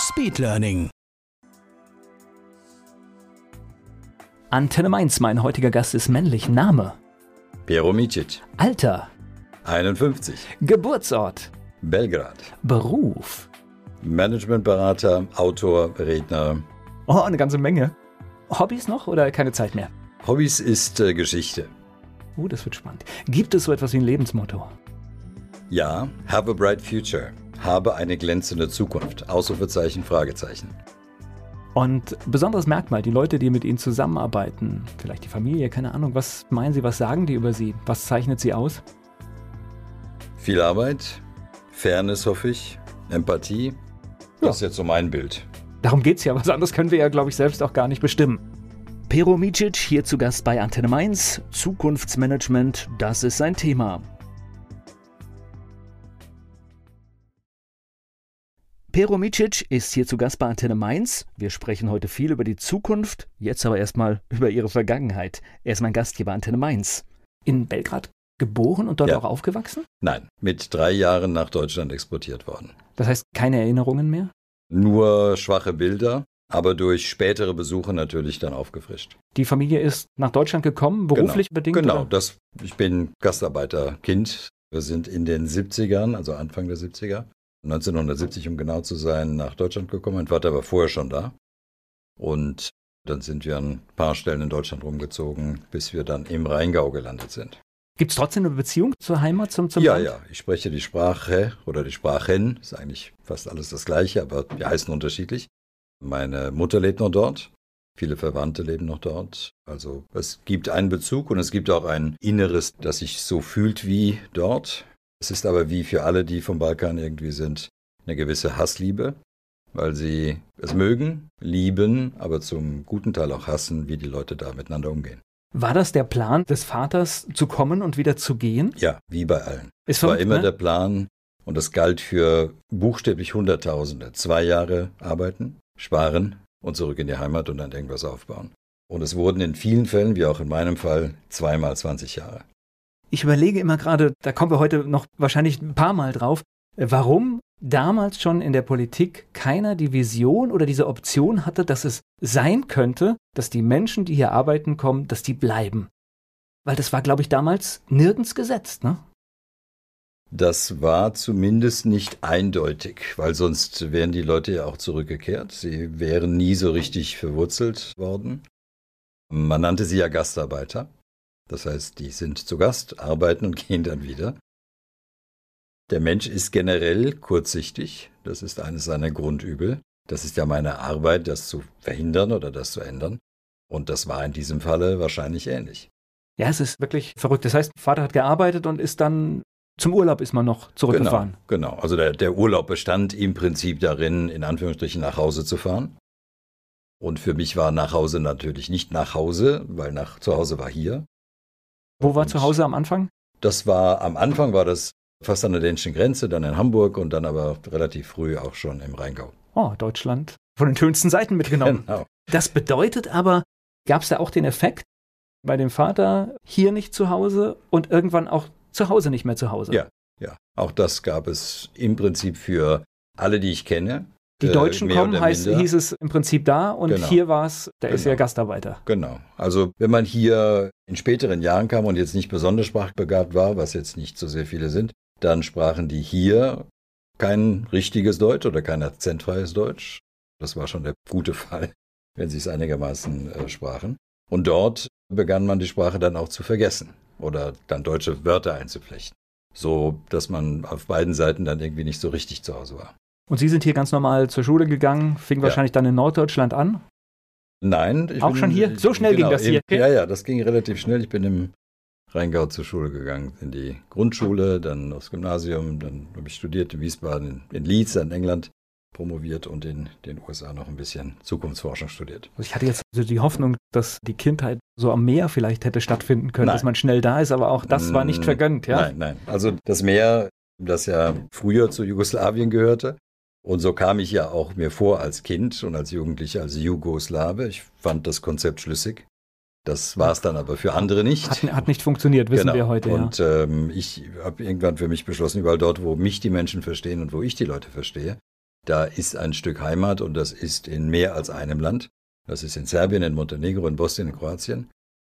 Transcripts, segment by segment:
Speedlearning. Antenne Mainz, mein heutiger Gast ist männlich. Name, Pero Micic, Alter, 51, Geburtsort, Belgrad. Beruf. Managementberater, Autor, Redner. Oh, eine ganze Menge. Hobbys noch oder keine Zeit mehr? Hobbys ist äh, Geschichte. Uh, das wird spannend. Gibt es so etwas wie ein Lebensmotto? Ja, have a bright future. Habe eine glänzende Zukunft. Ausrufezeichen, Fragezeichen. Und besonderes Merkmal, die Leute, die mit Ihnen zusammenarbeiten, vielleicht die Familie, keine Ahnung, was meinen Sie, was sagen die über Sie? Was zeichnet Sie aus? Viel Arbeit, Fairness hoffe ich, Empathie. Das ist jetzt so mein Bild. Darum geht's ja, was anderes können wir ja, glaube ich, selbst auch gar nicht bestimmen. Pero Micic hier zu Gast bei Antenne Mainz. Zukunftsmanagement, das ist sein Thema. Pero Micic ist hier zu Gast bei Antenne Mainz. Wir sprechen heute viel über die Zukunft, jetzt aber erstmal über ihre Vergangenheit. Er ist mein Gast hier bei Antenne Mainz. In Belgrad geboren und dort Ja. auch aufgewachsen? Nein, mit drei Jahren nach Deutschland exportiert worden. Das heißt, keine Erinnerungen mehr? Nur schwache Bilder, aber durch spätere Besuche natürlich dann aufgefrischt. Die Familie ist nach Deutschland gekommen, beruflich genau. bedingt? Genau, das, ich bin Gastarbeiterkind. Wir sind in den 70ern, also Anfang der 70er, 1970 um genau zu sein, nach Deutschland gekommen. Mein Vater war vorher schon da. Und dann sind wir an ein paar Stellen in Deutschland rumgezogen, bis wir dann im Rheingau gelandet sind. Gibt es trotzdem eine Beziehung zur Heimat, zum, zum ja, Land? ja, ich spreche die Sprache oder die Sprachen, ist eigentlich fast alles das gleiche, aber die heißen unterschiedlich. Meine Mutter lebt noch dort, viele Verwandte leben noch dort. Also es gibt einen Bezug und es gibt auch ein Inneres, das sich so fühlt wie dort. Es ist aber wie für alle, die vom Balkan irgendwie sind, eine gewisse Hassliebe, weil sie es mögen, lieben, aber zum guten Teil auch hassen, wie die Leute da miteinander umgehen. War das der Plan des Vaters, zu kommen und wieder zu gehen? Ja, wie bei allen. Ist Es war immer ne? der Plan und das galt für buchstäblich Hunderttausende. Zwei Jahre arbeiten, sparen und zurück in die Heimat und dann irgendwas aufbauen. Und es wurden in vielen Fällen, wie auch in meinem Fall, zweimal 20 Jahre. Ich überlege immer gerade, da kommen wir heute noch wahrscheinlich ein paar Mal drauf, äh, warum damals schon in der Politik keiner die Vision oder diese Option hatte, dass es sein könnte, dass die Menschen, die hier arbeiten kommen, dass die bleiben. Weil das war, glaube ich, damals nirgends gesetzt, ne? Das war zumindest nicht eindeutig, weil sonst wären die Leute ja auch zurückgekehrt. Sie wären nie so richtig verwurzelt worden. Man nannte sie ja Gastarbeiter. Das heißt, die sind zu Gast, arbeiten und gehen dann wieder. Der Mensch ist generell kurzsichtig. Das ist eines seiner Grundübel. Das ist ja meine Arbeit, das zu verhindern oder das zu ändern. Und das war in diesem Falle wahrscheinlich ähnlich. Ja, es ist wirklich verrückt. Das heißt, Vater hat gearbeitet und ist dann zum Urlaub ist man noch zurückgefahren. Genau, genau. Also der, der Urlaub bestand im Prinzip darin, in Anführungsstrichen nach Hause zu fahren. Und für mich war nach Hause natürlich nicht nach Hause, weil nach zu Hause war hier. Wo war Und- zu Hause am Anfang? Das war am Anfang war das fast an der dänischen Grenze, dann in Hamburg und dann aber relativ früh auch schon im Rheingau. Oh, Deutschland. Von den schönsten Seiten mitgenommen. Genau. Das bedeutet aber, gab es da auch den Effekt bei dem Vater hier nicht zu Hause und irgendwann auch zu Hause nicht mehr zu Hause? Ja. Ja, auch das gab es im Prinzip für alle, die ich kenne. Die äh, Deutschen mehr kommen, heißt, minder. hieß es im Prinzip da und Genau. hier war es, der ist Genau. ja Gastarbeiter. Genau. Also wenn man hier in späteren Jahren kam und jetzt nicht besonders sprachbegabt war, was jetzt nicht so sehr viele sind, dann sprachen die hier kein richtiges Deutsch oder kein akzentfreies Deutsch. Das war schon der gute Fall, wenn sie es einigermaßen äh, sprachen. Und dort begann man die Sprache dann auch zu vergessen oder dann deutsche Wörter einzuflechten. So, dass man auf beiden Seiten dann irgendwie nicht so richtig zu Hause war. Und Sie sind hier ganz normal zur Schule gegangen, fing Ja. wahrscheinlich dann in Norddeutschland an. Nein. Ich Auch schon hier? So schnell ging das hier? Im, ja, ja, das ging relativ schnell. Ich bin im Rheingau zur Schule gegangen, in die Grundschule, dann aufs Gymnasium, dann habe ich studiert in Wiesbaden, in Leeds, in England. promoviert und in den USA noch ein bisschen Zukunftsforschung studiert. Also ich hatte jetzt so die Hoffnung, dass die Kindheit so am Meer vielleicht hätte stattfinden können, Nein. dass man schnell da ist, aber auch das war nicht Mm, vergönnt, ja? Nein, nein. Also das Meer, das ja früher zu Jugoslawien gehörte. Und so kam ich ja auch mir vor als Kind und als Jugendlicher als Jugoslawe. Ich fand das Konzept schlüssig. Das war es dann aber für andere nicht. Hat, hat nicht funktioniert, wissen Genau. wir heute, ja. Und ähm, ich habe irgendwann für mich beschlossen, überall dort, wo mich die Menschen verstehen und wo ich die Leute verstehe, da ist ein Stück Heimat und das ist in mehr als einem Land. Das ist in Serbien, in Montenegro, in Bosnien, in Kroatien.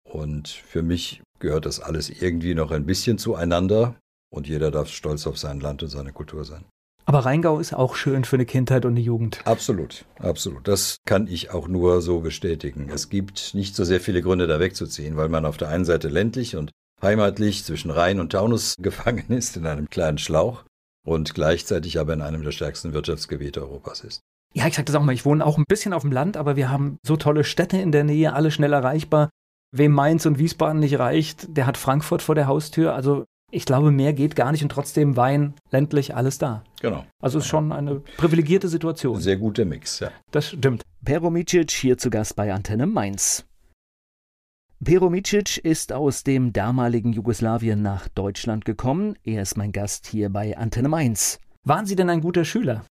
Und für mich gehört das alles irgendwie noch ein bisschen zueinander und jeder darf stolz auf sein Land und seine Kultur sein. Aber Rheingau ist auch schön für eine Kindheit und eine Jugend. Absolut, absolut. Das kann ich auch nur so bestätigen. Es gibt nicht so sehr viele Gründe, da wegzuziehen, weil man auf der einen Seite ländlich und heimatlich zwischen Rhein und Taunus gefangen ist in einem kleinen Schlauch und gleichzeitig aber in einem der stärksten Wirtschaftsgebiete Europas ist. Ja, ich sag das auch mal, ich wohne auch ein bisschen auf dem Land, aber wir haben so tolle Städte in der Nähe, alle schnell erreichbar. Wem Mainz und Wiesbaden nicht reicht, der hat Frankfurt vor der Haustür. Also ich glaube, mehr geht gar nicht und trotzdem Wein, ländlich, alles da. Genau. Also ist schon eine privilegierte Situation. Sehr guter Mix, ja. Das stimmt. Peromicic hier zu Gast bei Antenne Mainz. Peromicic ist aus dem damaligen Jugoslawien nach Deutschland gekommen. Er ist mein Gast hier bei Antenne Mainz. Waren Sie denn ein guter Schüler?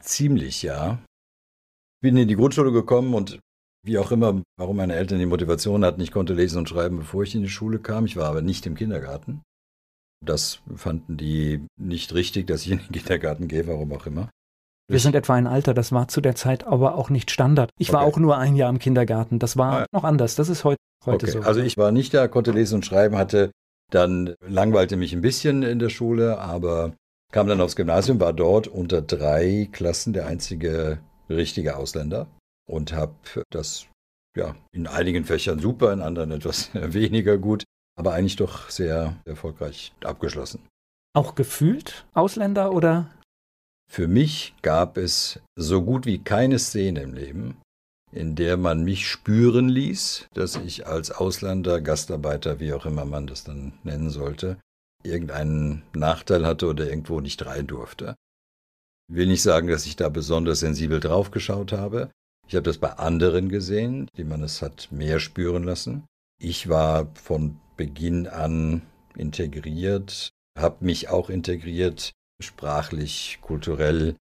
Ziemlich, ja. Bin in die Grundschule gekommen und wie auch immer, warum meine Eltern die Motivation hatten, ich konnte lesen und schreiben, bevor ich in die Schule kam. Ich war aber nicht im Kindergarten. Das fanden die nicht richtig, dass ich in den Kindergarten gehe, warum auch immer. Wir sind etwa ein Alter, das war zu der Zeit aber auch nicht Standard. Ich war Okay. auch nur ein Jahr im Kindergarten. Das war Ah, ja. noch anders. Das ist heute, heute okay. so. Also ich war nicht da, konnte lesen und schreiben, hatte dann langweilte mich ein bisschen in der Schule, aber kam dann aufs Gymnasium, war dort unter drei Klassen der einzige richtige Ausländer und habe das ja in einigen Fächern super, in anderen etwas weniger gut, aber eigentlich doch sehr erfolgreich abgeschlossen. auch gefühlt Ausländer oder? Für mich gab es so gut wie keine Szene im Leben, in der man mich spüren ließ, dass ich als Ausländer, Gastarbeiter, wie auch immer man das dann nennen sollte, irgendeinen Nachteil hatte oder irgendwo nicht rein durfte. Ich will nicht sagen, dass ich da besonders sensibel draufgeschaut habe. Ich habe das bei anderen gesehen, die man es hat mehr spüren lassen. Ich war von Beginn an integriert, habe mich auch integriert, sprachlich, kulturell.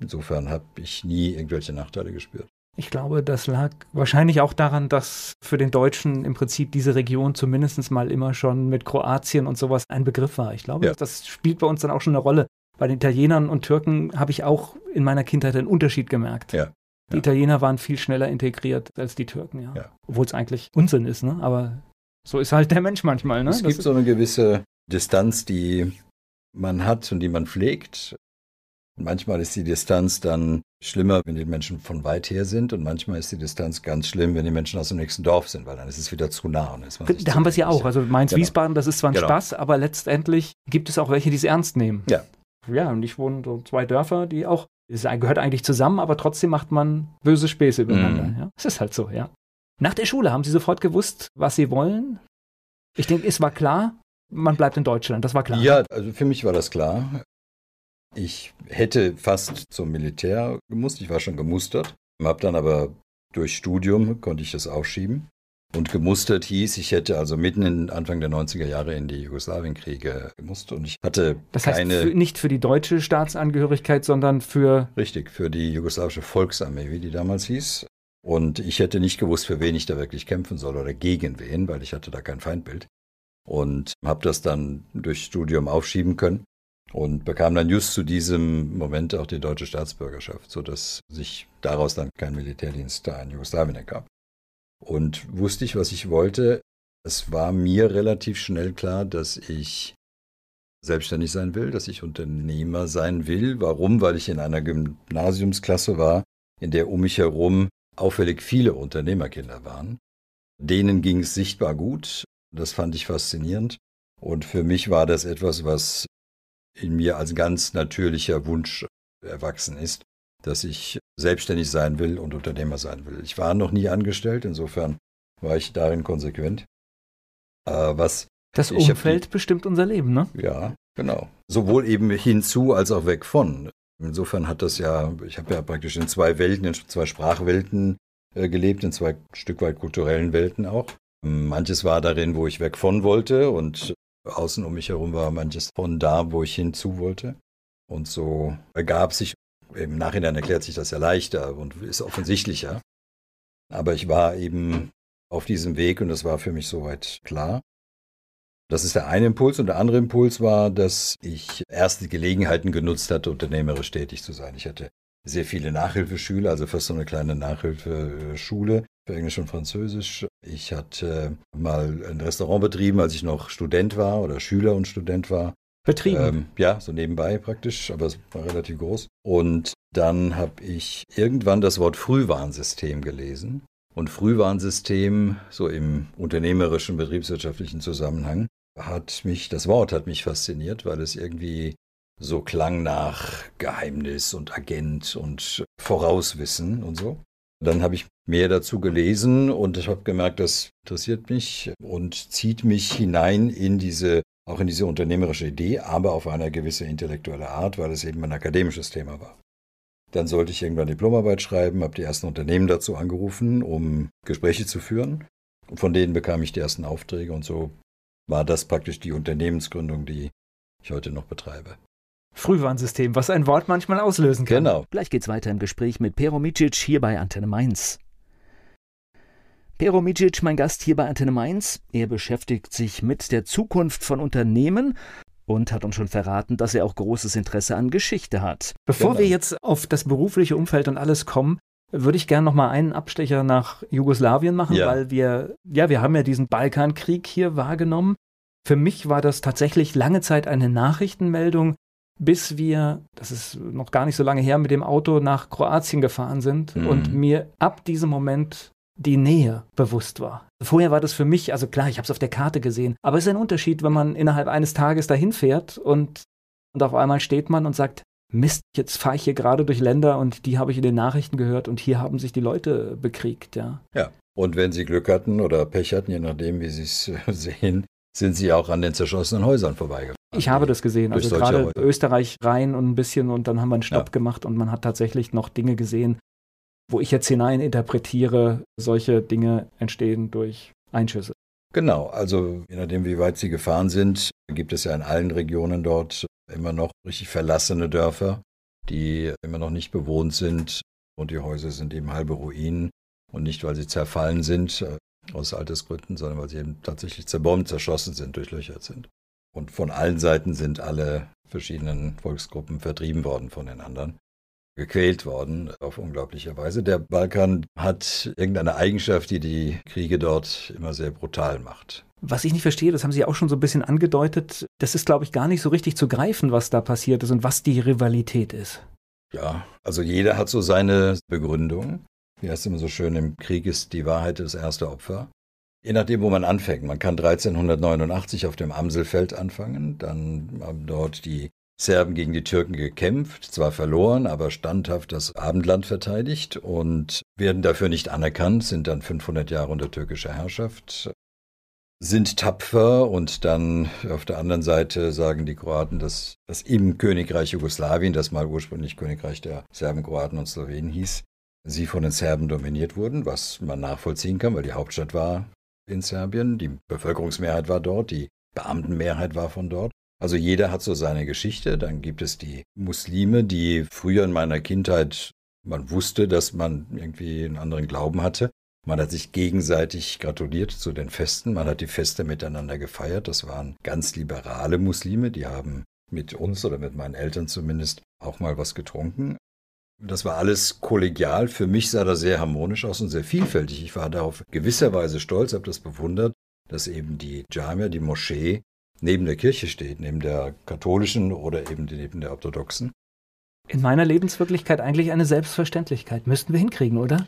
Insofern habe ich nie irgendwelche Nachteile gespürt. Ich glaube, das lag wahrscheinlich auch daran, dass für den Deutschen im Prinzip diese Region zumindest mal immer schon mit Kroatien und sowas ein Begriff war. Ich glaube, Ja. das spielt bei uns dann auch schon eine Rolle. Bei den Italienern und Türken habe ich auch in meiner Kindheit einen Unterschied gemerkt. Ja. Die Ja. Italiener waren viel schneller integriert als die Türken, ja. Ja. Obwohl es eigentlich Unsinn ist, ne? Aber so ist halt der Mensch manchmal, ne? es Das gibt so eine gewisse Distanz, die man hat und die man pflegt. Manchmal ist die Distanz dann schlimmer, wenn die Menschen von weit her sind und manchmal ist die Distanz ganz schlimm, wenn die Menschen aus dem nächsten Dorf sind, weil dann ist es wieder zu nah. Und ist Da haben wir es ja auch. Also Mainz-Wiesbaden, das ist zwar ein Genau. Spaß, aber letztendlich gibt es auch welche, die es ernst nehmen. Ja. Ja, und ich wohne so zwei Dörfer, die auch, es gehört eigentlich zusammen, aber trotzdem macht man böse Späße übereinander. Mhm. Ja. Es ist halt so, ja. Nach der Schule haben Sie sofort gewusst, was Sie wollen? Ich denke, es war klar, man bleibt in Deutschland, das war klar. Ja, also für mich war das klar. Ich hätte fast zum Militär gemusst. Ich war schon gemustert, habe dann aber durch Studium konnte ich das aufschieben. Und gemustert hieß, ich hätte also mitten in Anfang der 90er Jahre in die Jugoslawienkriege gemusst und ich hatte Das heißt, keine für, nicht für die deutsche Staatsangehörigkeit, sondern für, richtig für die jugoslawische Volksarmee, wie die damals hieß. Und ich hätte nicht gewusst, für wen ich da wirklich kämpfen soll oder gegen wen, weil ich hatte da kein Feindbild. Und habe das dann durch Studium aufschieben können und bekam dann just zu diesem Moment auch die deutsche Staatsbürgerschaft, sodass sich daraus dann kein Militärdienst da in Jugoslawien ergab. Und wusste ich, was ich wollte. Es war mir relativ schnell klar, dass ich selbstständig sein will, dass ich Unternehmer sein will. Warum? Weil ich in einer Gymnasiumsklasse war, in der um mich herum auffällig viele Unternehmerkinder waren. Denen ging es sichtbar gut. Das fand ich faszinierend. Und für mich war das etwas, was in mir als ganz natürlicher Wunsch erwachsen ist, dass ich selbstständig sein will und Unternehmer sein will. Ich war noch nie angestellt, insofern war ich darin konsequent. Äh, was, das Ich hab Umfeld bestimmt unser Leben, ne? ja, genau. Sowohl eben hinzu als auch weg von. Insofern hat das ja, ich habe ja praktisch in zwei Welten, in zwei Sprachwelten äh, gelebt, in zwei Stück weit kulturellen Welten auch. Manches war darin, wo ich weg von wollte und außen um mich herum war manches von da, wo ich hinzu wollte. Und so ergab sich, im Nachhinein erklärt sich das ja leichter und ist offensichtlicher. Aber ich war eben auf diesem Weg und das war für mich soweit klar. Das ist der eine Impuls und der andere Impuls war, dass ich erste Gelegenheiten genutzt hatte, unternehmerisch tätig zu sein. Ich hatte sehr viele Nachhilfeschüler, also fast so eine kleine Nachhilfeschule für Englisch und Französisch. Ich hatte mal ein Restaurant betrieben, als ich noch Student war oder Schüler und Student war. Betrieben? Ähm, ja, so nebenbei praktisch, aber es war relativ groß. Und dann habe ich irgendwann das Wort Frühwarnsystem gelesen. Und Frühwarnsystem, so im unternehmerischen, betriebswirtschaftlichen Zusammenhang, hat mich, das Wort hat mich fasziniert, weil es irgendwie so klang nach Geheimnis und Agent und Vorauswissen und so. Dann habe ich mehr dazu gelesen und ich habe gemerkt, das interessiert mich und zieht mich hinein in diese, auch in diese unternehmerische Idee, aber auf eine gewisse intellektuelle Art, weil es eben ein akademisches Thema war. Dann sollte ich irgendwann Diplomarbeit schreiben, habe die ersten Unternehmen dazu angerufen, um Gespräche zu führen. Von denen bekam ich die ersten Aufträge und so war das praktisch die Unternehmensgründung, die ich heute noch betreibe. Frühwarnsystem, was ein Wort manchmal auslösen kann. Genau. Gleich geht's weiter im Gespräch mit Pero Micic hier bei Antenne Mainz. Pero Micic, mein Gast hier bei Antenne Mainz. Er beschäftigt sich mit der Zukunft von Unternehmen und hat uns schon verraten, dass er auch großes Interesse an Geschichte hat. Bevor genau. wir jetzt auf das berufliche Umfeld und alles kommen, würde ich gerne noch mal einen Abstecher nach Jugoslawien machen, ja. weil wir, ja, wir haben ja diesen Balkankrieg hier wahrgenommen. Für mich war das tatsächlich lange Zeit eine Nachrichtenmeldung, bis wir, das ist noch gar nicht so lange her, mit dem Auto nach Kroatien gefahren sind mhm. und mir ab diesem Moment die Nähe bewusst war. Vorher war das für mich, also klar, ich habe es auf der Karte gesehen, aber es ist ein Unterschied, wenn man innerhalb eines Tages dahin fährt und, und auf einmal steht man und sagt, Mist, jetzt fahre ich hier gerade durch Länder und die habe ich in den Nachrichten gehört und hier haben sich die Leute bekriegt, ja. Ja, und wenn sie Glück hatten oder Pech hatten, je nachdem, wie sie es sehen, sind sie auch an den zerschossenen Häusern vorbeigefahren. Ich habe das gesehen, also gerade Österreich rein und ein bisschen und dann haben wir einen Stopp ja. gemacht und man hat tatsächlich noch Dinge gesehen, wo ich jetzt hinein interpretiere, solche Dinge entstehen durch Einschüsse. Genau, also je nachdem, wie weit sie gefahren sind, gibt es ja in allen Regionen dort immer noch richtig verlassene Dörfer, die immer noch nicht bewohnt sind. Und die Häuser sind eben halbe Ruinen. Und nicht, weil sie zerfallen sind äh, aus Altersgründen, sondern weil sie eben tatsächlich zerbombt, zerschossen sind, durchlöchert sind. Und von allen Seiten sind alle verschiedenen Volksgruppen vertrieben worden von den anderen, gequält worden auf unglaubliche Weise. Der Balkan hat irgendeine Eigenschaft, die die Kriege dort immer sehr brutal macht. Was ich nicht verstehe, das haben Sie auch schon so ein bisschen angedeutet, das ist, glaube ich, gar nicht so richtig zu greifen, was da passiert ist und was die Rivalität ist. Ja, also jeder hat so seine Begründung. Wie heißt es immer so schön, im Krieg ist die Wahrheit das erste Opfer. Je nachdem, wo man anfängt. Man kann 1389 auf dem Amselfeld anfangen. Dann haben dort die Serben gegen die Türken gekämpft, zwar verloren, aber standhaft das Abendland verteidigt und werden dafür nicht anerkannt, sind dann 500 Jahre unter türkischer Herrschaft, sind tapfer und dann auf der anderen Seite sagen die Kroaten, dass, dass im Königreich Jugoslawien, das mal ursprünglich Königreich der Serben, Kroaten und Slowenen hieß, sie von den Serben dominiert wurden, was man nachvollziehen kann, weil die Hauptstadt war in Serbien, die Bevölkerungsmehrheit war dort, die Beamtenmehrheit war von dort. Also jeder hat so seine Geschichte. Dann gibt es die Muslime, die früher in meiner Kindheit, man wusste, dass man irgendwie einen anderen Glauben hatte. Man hat sich gegenseitig gratuliert zu den Festen. Man hat die Feste miteinander gefeiert. Das waren ganz liberale Muslime. Die haben mit uns oder mit meinen Eltern zumindest auch mal was getrunken. Das war alles kollegial. Für mich sah das sehr harmonisch aus und sehr vielfältig. Ich war darauf gewisserweise stolz, habe das bewundert, dass eben die Jamia, die Moschee, neben der Kirche steht, neben der katholischen oder eben neben der orthodoxen. In meiner Lebenswirklichkeit eigentlich eine Selbstverständlichkeit. Müssten wir hinkriegen, oder?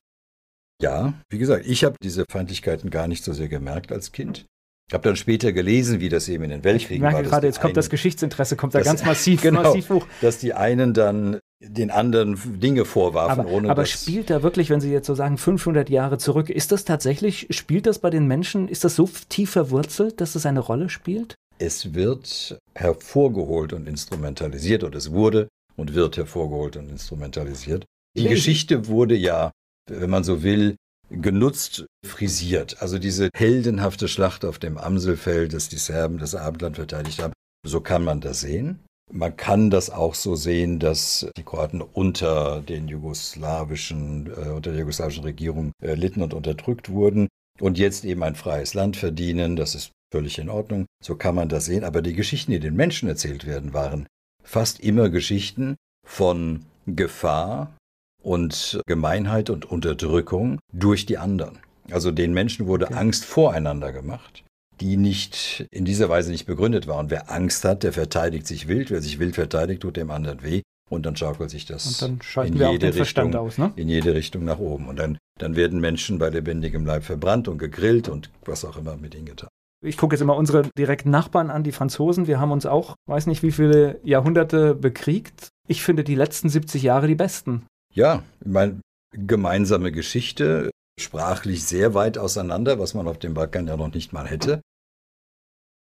Ja, wie gesagt, ich habe diese Feindlichkeiten gar nicht so sehr gemerkt als Kind. Ich habe dann später gelesen, wie das eben in den Weltkriegen ich merke war. Gerade jetzt einen, kommt das Geschichtsinteresse, kommt da ganz massiv, genau, massiv hoch. Dass die einen dann den anderen Dinge vorwarfen, aber, ohne Aber spielt da wirklich, wenn Sie jetzt so sagen, 500 Jahre zurück, ist das tatsächlich, spielt das bei den Menschen, ist das so tief verwurzelt, dass es eine Rolle spielt? Es wird hervorgeholt und instrumentalisiert oder es wurde und wird hervorgeholt und instrumentalisiert. Die Geschichte wurde ja, wenn man so will, genutzt, frisiert. Also diese heldenhafte Schlacht auf dem Amselfeld, dass die Serben das Abendland verteidigt haben, so kann man das sehen. Man kann das auch so sehen, dass die Kroaten unter den jugoslawischen, äh, unter der jugoslawischen Regierung äh, litten und unterdrückt wurden und jetzt eben ein freies Land verdienen. Das ist völlig in Ordnung. So kann man das sehen. Aber die Geschichten, die den Menschen erzählt werden, waren fast immer Geschichten von Gefahr und Gemeinheit und Unterdrückung durch die anderen. Also den Menschen wurde okay. Angst voreinander gemacht die nicht in dieser Weise nicht begründet war. Und wer Angst hat, der verteidigt sich wild. Wer sich wild verteidigt, tut dem anderen weh. Und dann schaukelt sich das in jede, Richtung, aus, ne? in jede Richtung nach oben. Und dann, dann werden Menschen bei lebendigem Leib verbrannt und gegrillt und was auch immer mit ihnen getan. Ich gucke jetzt immer unsere direkten Nachbarn an, die Franzosen. Wir haben uns auch, weiß nicht wie viele Jahrhunderte bekriegt. Ich finde die letzten 70 Jahre die besten. Ja, ich meine, gemeinsame Geschichte, sprachlich sehr weit auseinander, was man auf dem Balkan ja noch nicht mal hätte.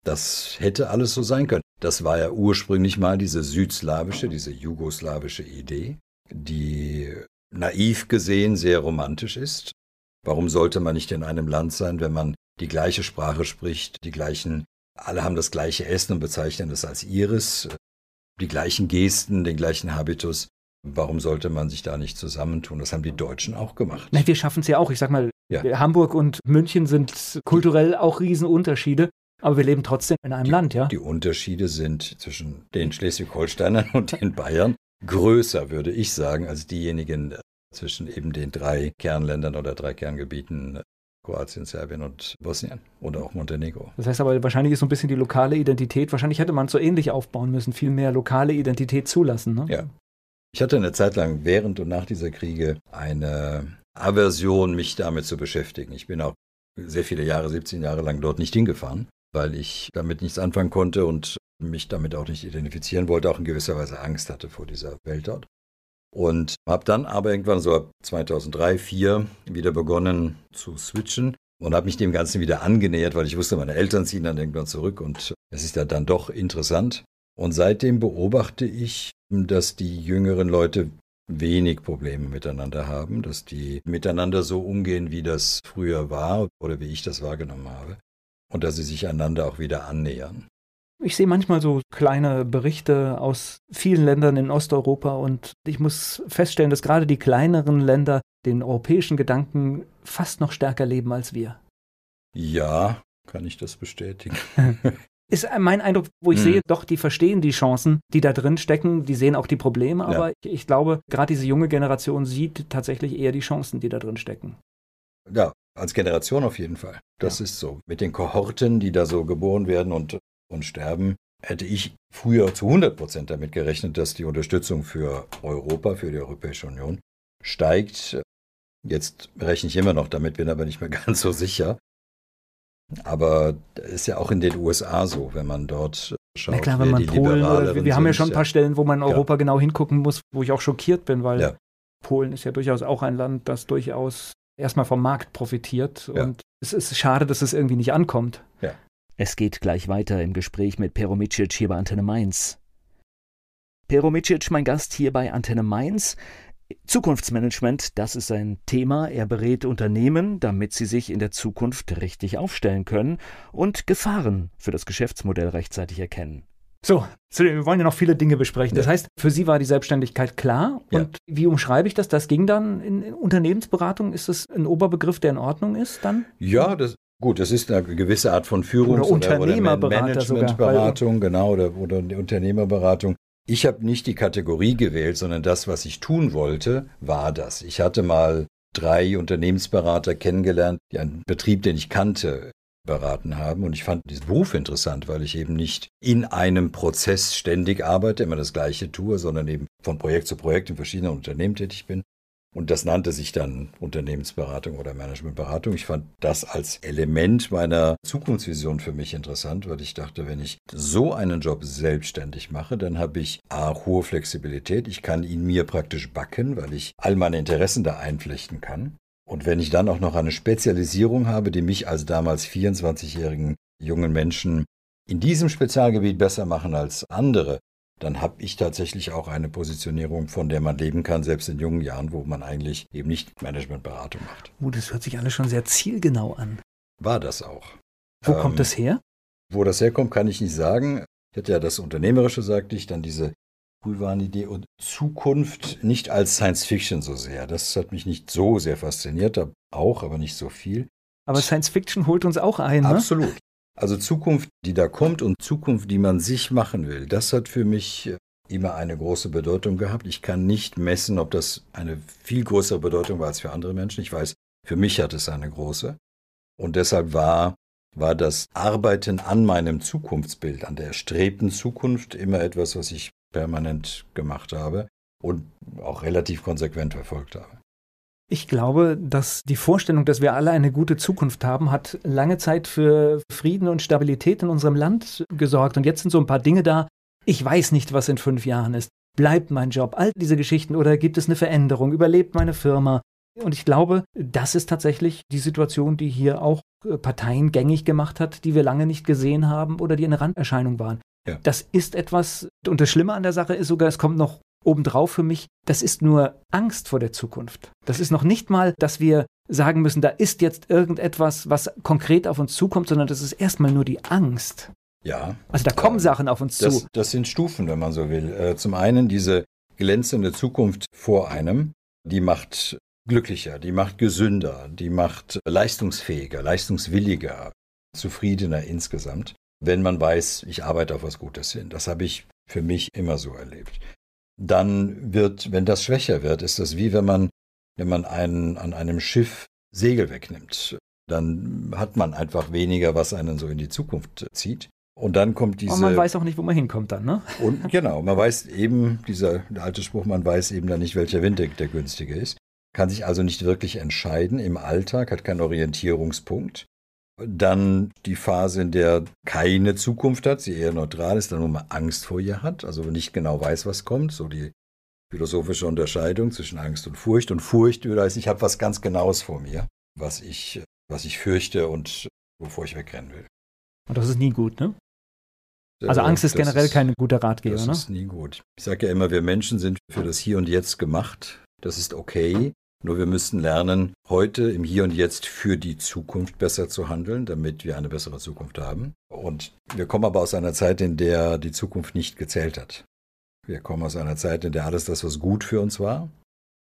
Das hätte alles so sein können. Das war ja ursprünglich mal diese südslawische, diese jugoslawische Idee, die naiv gesehen sehr romantisch ist. Warum sollte man nicht in einem Land sein, wenn man die gleiche Sprache spricht, die gleichen, alle haben das gleiche Essen und bezeichnen es als ihres, die gleichen Gesten, den gleichen Habitus. Warum sollte man sich da nicht zusammentun? Das haben die Deutschen auch gemacht. Nein, wir schaffen es ja auch. Ich sag mal, ja. Hamburg und München sind kulturell auch Riesenunterschiede. Aber wir leben trotzdem in einem die, Land, ja? Die Unterschiede sind zwischen den Schleswig-Holsteinern und den Bayern größer, würde ich sagen, als diejenigen zwischen eben den drei Kernländern oder drei Kerngebieten Kroatien, Serbien und Bosnien oder auch Montenegro. Das heißt aber, wahrscheinlich ist so ein bisschen die lokale Identität, wahrscheinlich hätte man so ähnlich aufbauen müssen, viel mehr lokale Identität zulassen. Ne? Ja. Ich hatte eine Zeit lang während und nach dieser Kriege eine Aversion, mich damit zu beschäftigen. Ich bin auch sehr viele Jahre, 17 Jahre lang dort nicht hingefahren weil ich damit nichts anfangen konnte und mich damit auch nicht identifizieren wollte, auch in gewisser Weise Angst hatte vor dieser Welt dort. Und habe dann aber irgendwann so ab 2003, 2004 wieder begonnen zu switchen und habe mich dem Ganzen wieder angenähert, weil ich wusste, meine Eltern ziehen dann irgendwann zurück und es ist ja dann doch interessant. Und seitdem beobachte ich, dass die jüngeren Leute wenig Probleme miteinander haben, dass die miteinander so umgehen, wie das früher war oder wie ich das wahrgenommen habe und dass sie sich einander auch wieder annähern. Ich sehe manchmal so kleine Berichte aus vielen Ländern in Osteuropa und ich muss feststellen, dass gerade die kleineren Länder den europäischen Gedanken fast noch stärker leben als wir. Ja, kann ich das bestätigen. Ist mein Eindruck, wo ich hm. sehe, doch, die verstehen die Chancen, die da drin stecken, die sehen auch die Probleme, ja. aber ich, ich glaube, gerade diese junge Generation sieht tatsächlich eher die Chancen, die da drin stecken. Ja, als Generation auf jeden Fall. Das ja. ist so. Mit den Kohorten, die da so geboren werden und, und sterben, hätte ich früher zu 100 Prozent damit gerechnet, dass die Unterstützung für Europa, für die Europäische Union steigt. Jetzt rechne ich immer noch damit, bin aber nicht mehr ganz so sicher. Aber ist ja auch in den USA so, wenn man dort schaut. Na klar, wenn man Polen, oder, wir haben ja schon ein paar Stellen, wo man in Europa ja. genau hingucken muss, wo ich auch schockiert bin, weil ja. Polen ist ja durchaus auch ein Land, das durchaus erstmal vom Markt profitiert. Ja. Und es ist schade, dass es irgendwie nicht ankommt. Ja. Es geht gleich weiter im Gespräch mit Peromicic hier bei Antenne Mainz. Peromicic, mein Gast hier bei Antenne Mainz. Zukunftsmanagement, das ist sein Thema. Er berät Unternehmen, damit sie sich in der Zukunft richtig aufstellen können und Gefahren für das Geschäftsmodell rechtzeitig erkennen. So, wir wollen ja noch viele Dinge besprechen. Das heißt, für Sie war die Selbstständigkeit klar. Ja. Und wie umschreibe ich das? Das ging dann in Unternehmensberatung. Ist das ein Oberbegriff, der in Ordnung ist dann? Ja, das, Gut, das ist eine gewisse Art von Führungs- oder, Unternehmerberatung, Managementberatung, genau, oder, oder Unternehmerberatung. Ich habe nicht die Kategorie gewählt, sondern das, was ich tun wollte, war das. Ich hatte mal drei Unternehmensberater kennengelernt, die einen Betrieb, den ich kannte, beraten haben. Und ich fand diesen Beruf interessant, weil ich eben nicht in einem Prozess ständig arbeite, immer das Gleiche tue, sondern eben von Projekt zu Projekt in verschiedenen Unternehmen tätig bin. Und das nannte sich dann Unternehmensberatung oder Managementberatung. Ich fand das als Element meiner Zukunftsvision für mich interessant, weil ich dachte, wenn ich so einen Job selbstständig mache, dann habe ich A, hohe Flexibilität. Ich kann ihn mir praktisch backen, weil ich all meine Interessen da einflechten kann. Und wenn ich dann auch noch eine Spezialisierung habe, die mich als damals 24-jährigen jungen Menschen in diesem Spezialgebiet besser machen als andere, dann habe ich tatsächlich auch eine Positionierung, von der man leben kann, selbst in jungen Jahren, wo man eigentlich eben nicht Managementberatung macht. Uh, das hört sich alles schon sehr zielgenau an. War das auch. Wo ähm, kommt das her? Wo das herkommt, kann ich nicht sagen. Ich hatte ja das Unternehmerische, sagte ich, dann diese Idee und Zukunft nicht als Science Fiction so sehr. Das hat mich nicht so sehr fasziniert, auch, aber nicht so viel. Aber Science Fiction holt uns auch ein, ne? Absolut. Also Zukunft, die da kommt und Zukunft, die man sich machen will, das hat für mich immer eine große Bedeutung gehabt. Ich kann nicht messen, ob das eine viel größere Bedeutung war als für andere Menschen. Ich weiß, für mich hat es eine große. Und deshalb war, war das Arbeiten an meinem Zukunftsbild, an der erstrebten Zukunft immer etwas, was ich permanent gemacht habe und auch relativ konsequent verfolgt habe. Ich glaube, dass die Vorstellung, dass wir alle eine gute Zukunft haben, hat lange Zeit für Frieden und Stabilität in unserem Land gesorgt. Und jetzt sind so ein paar Dinge da. Ich weiß nicht, was in fünf Jahren ist. Bleibt mein Job? All diese Geschichten oder gibt es eine Veränderung? Überlebt meine Firma? Und ich glaube, das ist tatsächlich die Situation, die hier auch äh, Parteien gängig gemacht hat, die wir lange nicht gesehen haben oder die eine Randerscheinung waren. Ja. Das ist etwas, und das Schlimme an der Sache ist sogar, es kommt noch obendrauf für mich, das ist nur Angst vor der Zukunft. Das ist noch nicht mal, dass wir sagen müssen, da ist jetzt irgendetwas, was konkret auf uns zukommt, sondern das ist erstmal nur die Angst. Ja. Also da kommen Sachen auf uns das, zu. Das sind Stufen, wenn man so will. Äh, zum einen diese glänzende Zukunft vor einem, die macht glücklicher, die macht gesünder, die macht leistungsfähiger, leistungswilliger, zufriedener insgesamt, wenn man weiß, ich arbeite auf was Gutes hin. Das habe ich für mich immer so erlebt dann wird, wenn das schwächer wird, ist das wie wenn man, wenn man einen, an einem Schiff Segel wegnimmt. Dann hat man einfach weniger, was einen so in die Zukunft zieht. Und dann kommt diese. Und man weiß auch nicht, wo man hinkommt dann, ne? Und genau, man weiß eben, dieser alte Spruch, man weiß eben dann nicht, welcher Wind der, der günstige ist. Kann sich also nicht wirklich entscheiden im Alltag, hat keinen Orientierungspunkt. Dann die Phase, in der keine Zukunft hat, sie eher neutral ist, dann nur mal Angst vor ihr hat, also nicht genau weiß, was kommt, so die philosophische Unterscheidung zwischen Angst und Furcht. Und Furcht heißt, ich habe was ganz Genaues vor mir, was ich, was ich fürchte und wovor ich wegrennen will. Und das ist nie gut, ne? Also Angst ist das generell ist, kein guter Ratgeber, das ne? Das ist nie gut. Ich sage ja immer, wir Menschen sind für das Hier und Jetzt gemacht. Das ist okay. Nur wir müssen lernen, heute im Hier und Jetzt für die Zukunft besser zu handeln, damit wir eine bessere Zukunft haben. Und wir kommen aber aus einer Zeit, in der die Zukunft nicht gezählt hat. Wir kommen aus einer Zeit, in der alles das, was gut für uns war,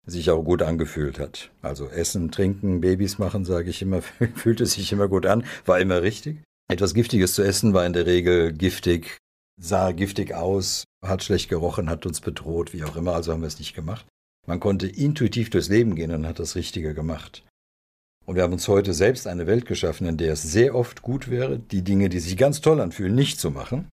sich auch gut angefühlt hat. Also Essen, Trinken, Babys machen, sage ich immer, fühlte sich immer gut an, war immer richtig. Etwas Giftiges zu essen war in der Regel giftig, sah giftig aus, hat schlecht gerochen, hat uns bedroht, wie auch immer, also haben wir es nicht gemacht. Man konnte intuitiv durchs Leben gehen und hat das Richtige gemacht. Und wir haben uns heute selbst eine Welt geschaffen, in der es sehr oft gut wäre, die Dinge, die sich ganz toll anfühlen, nicht zu machen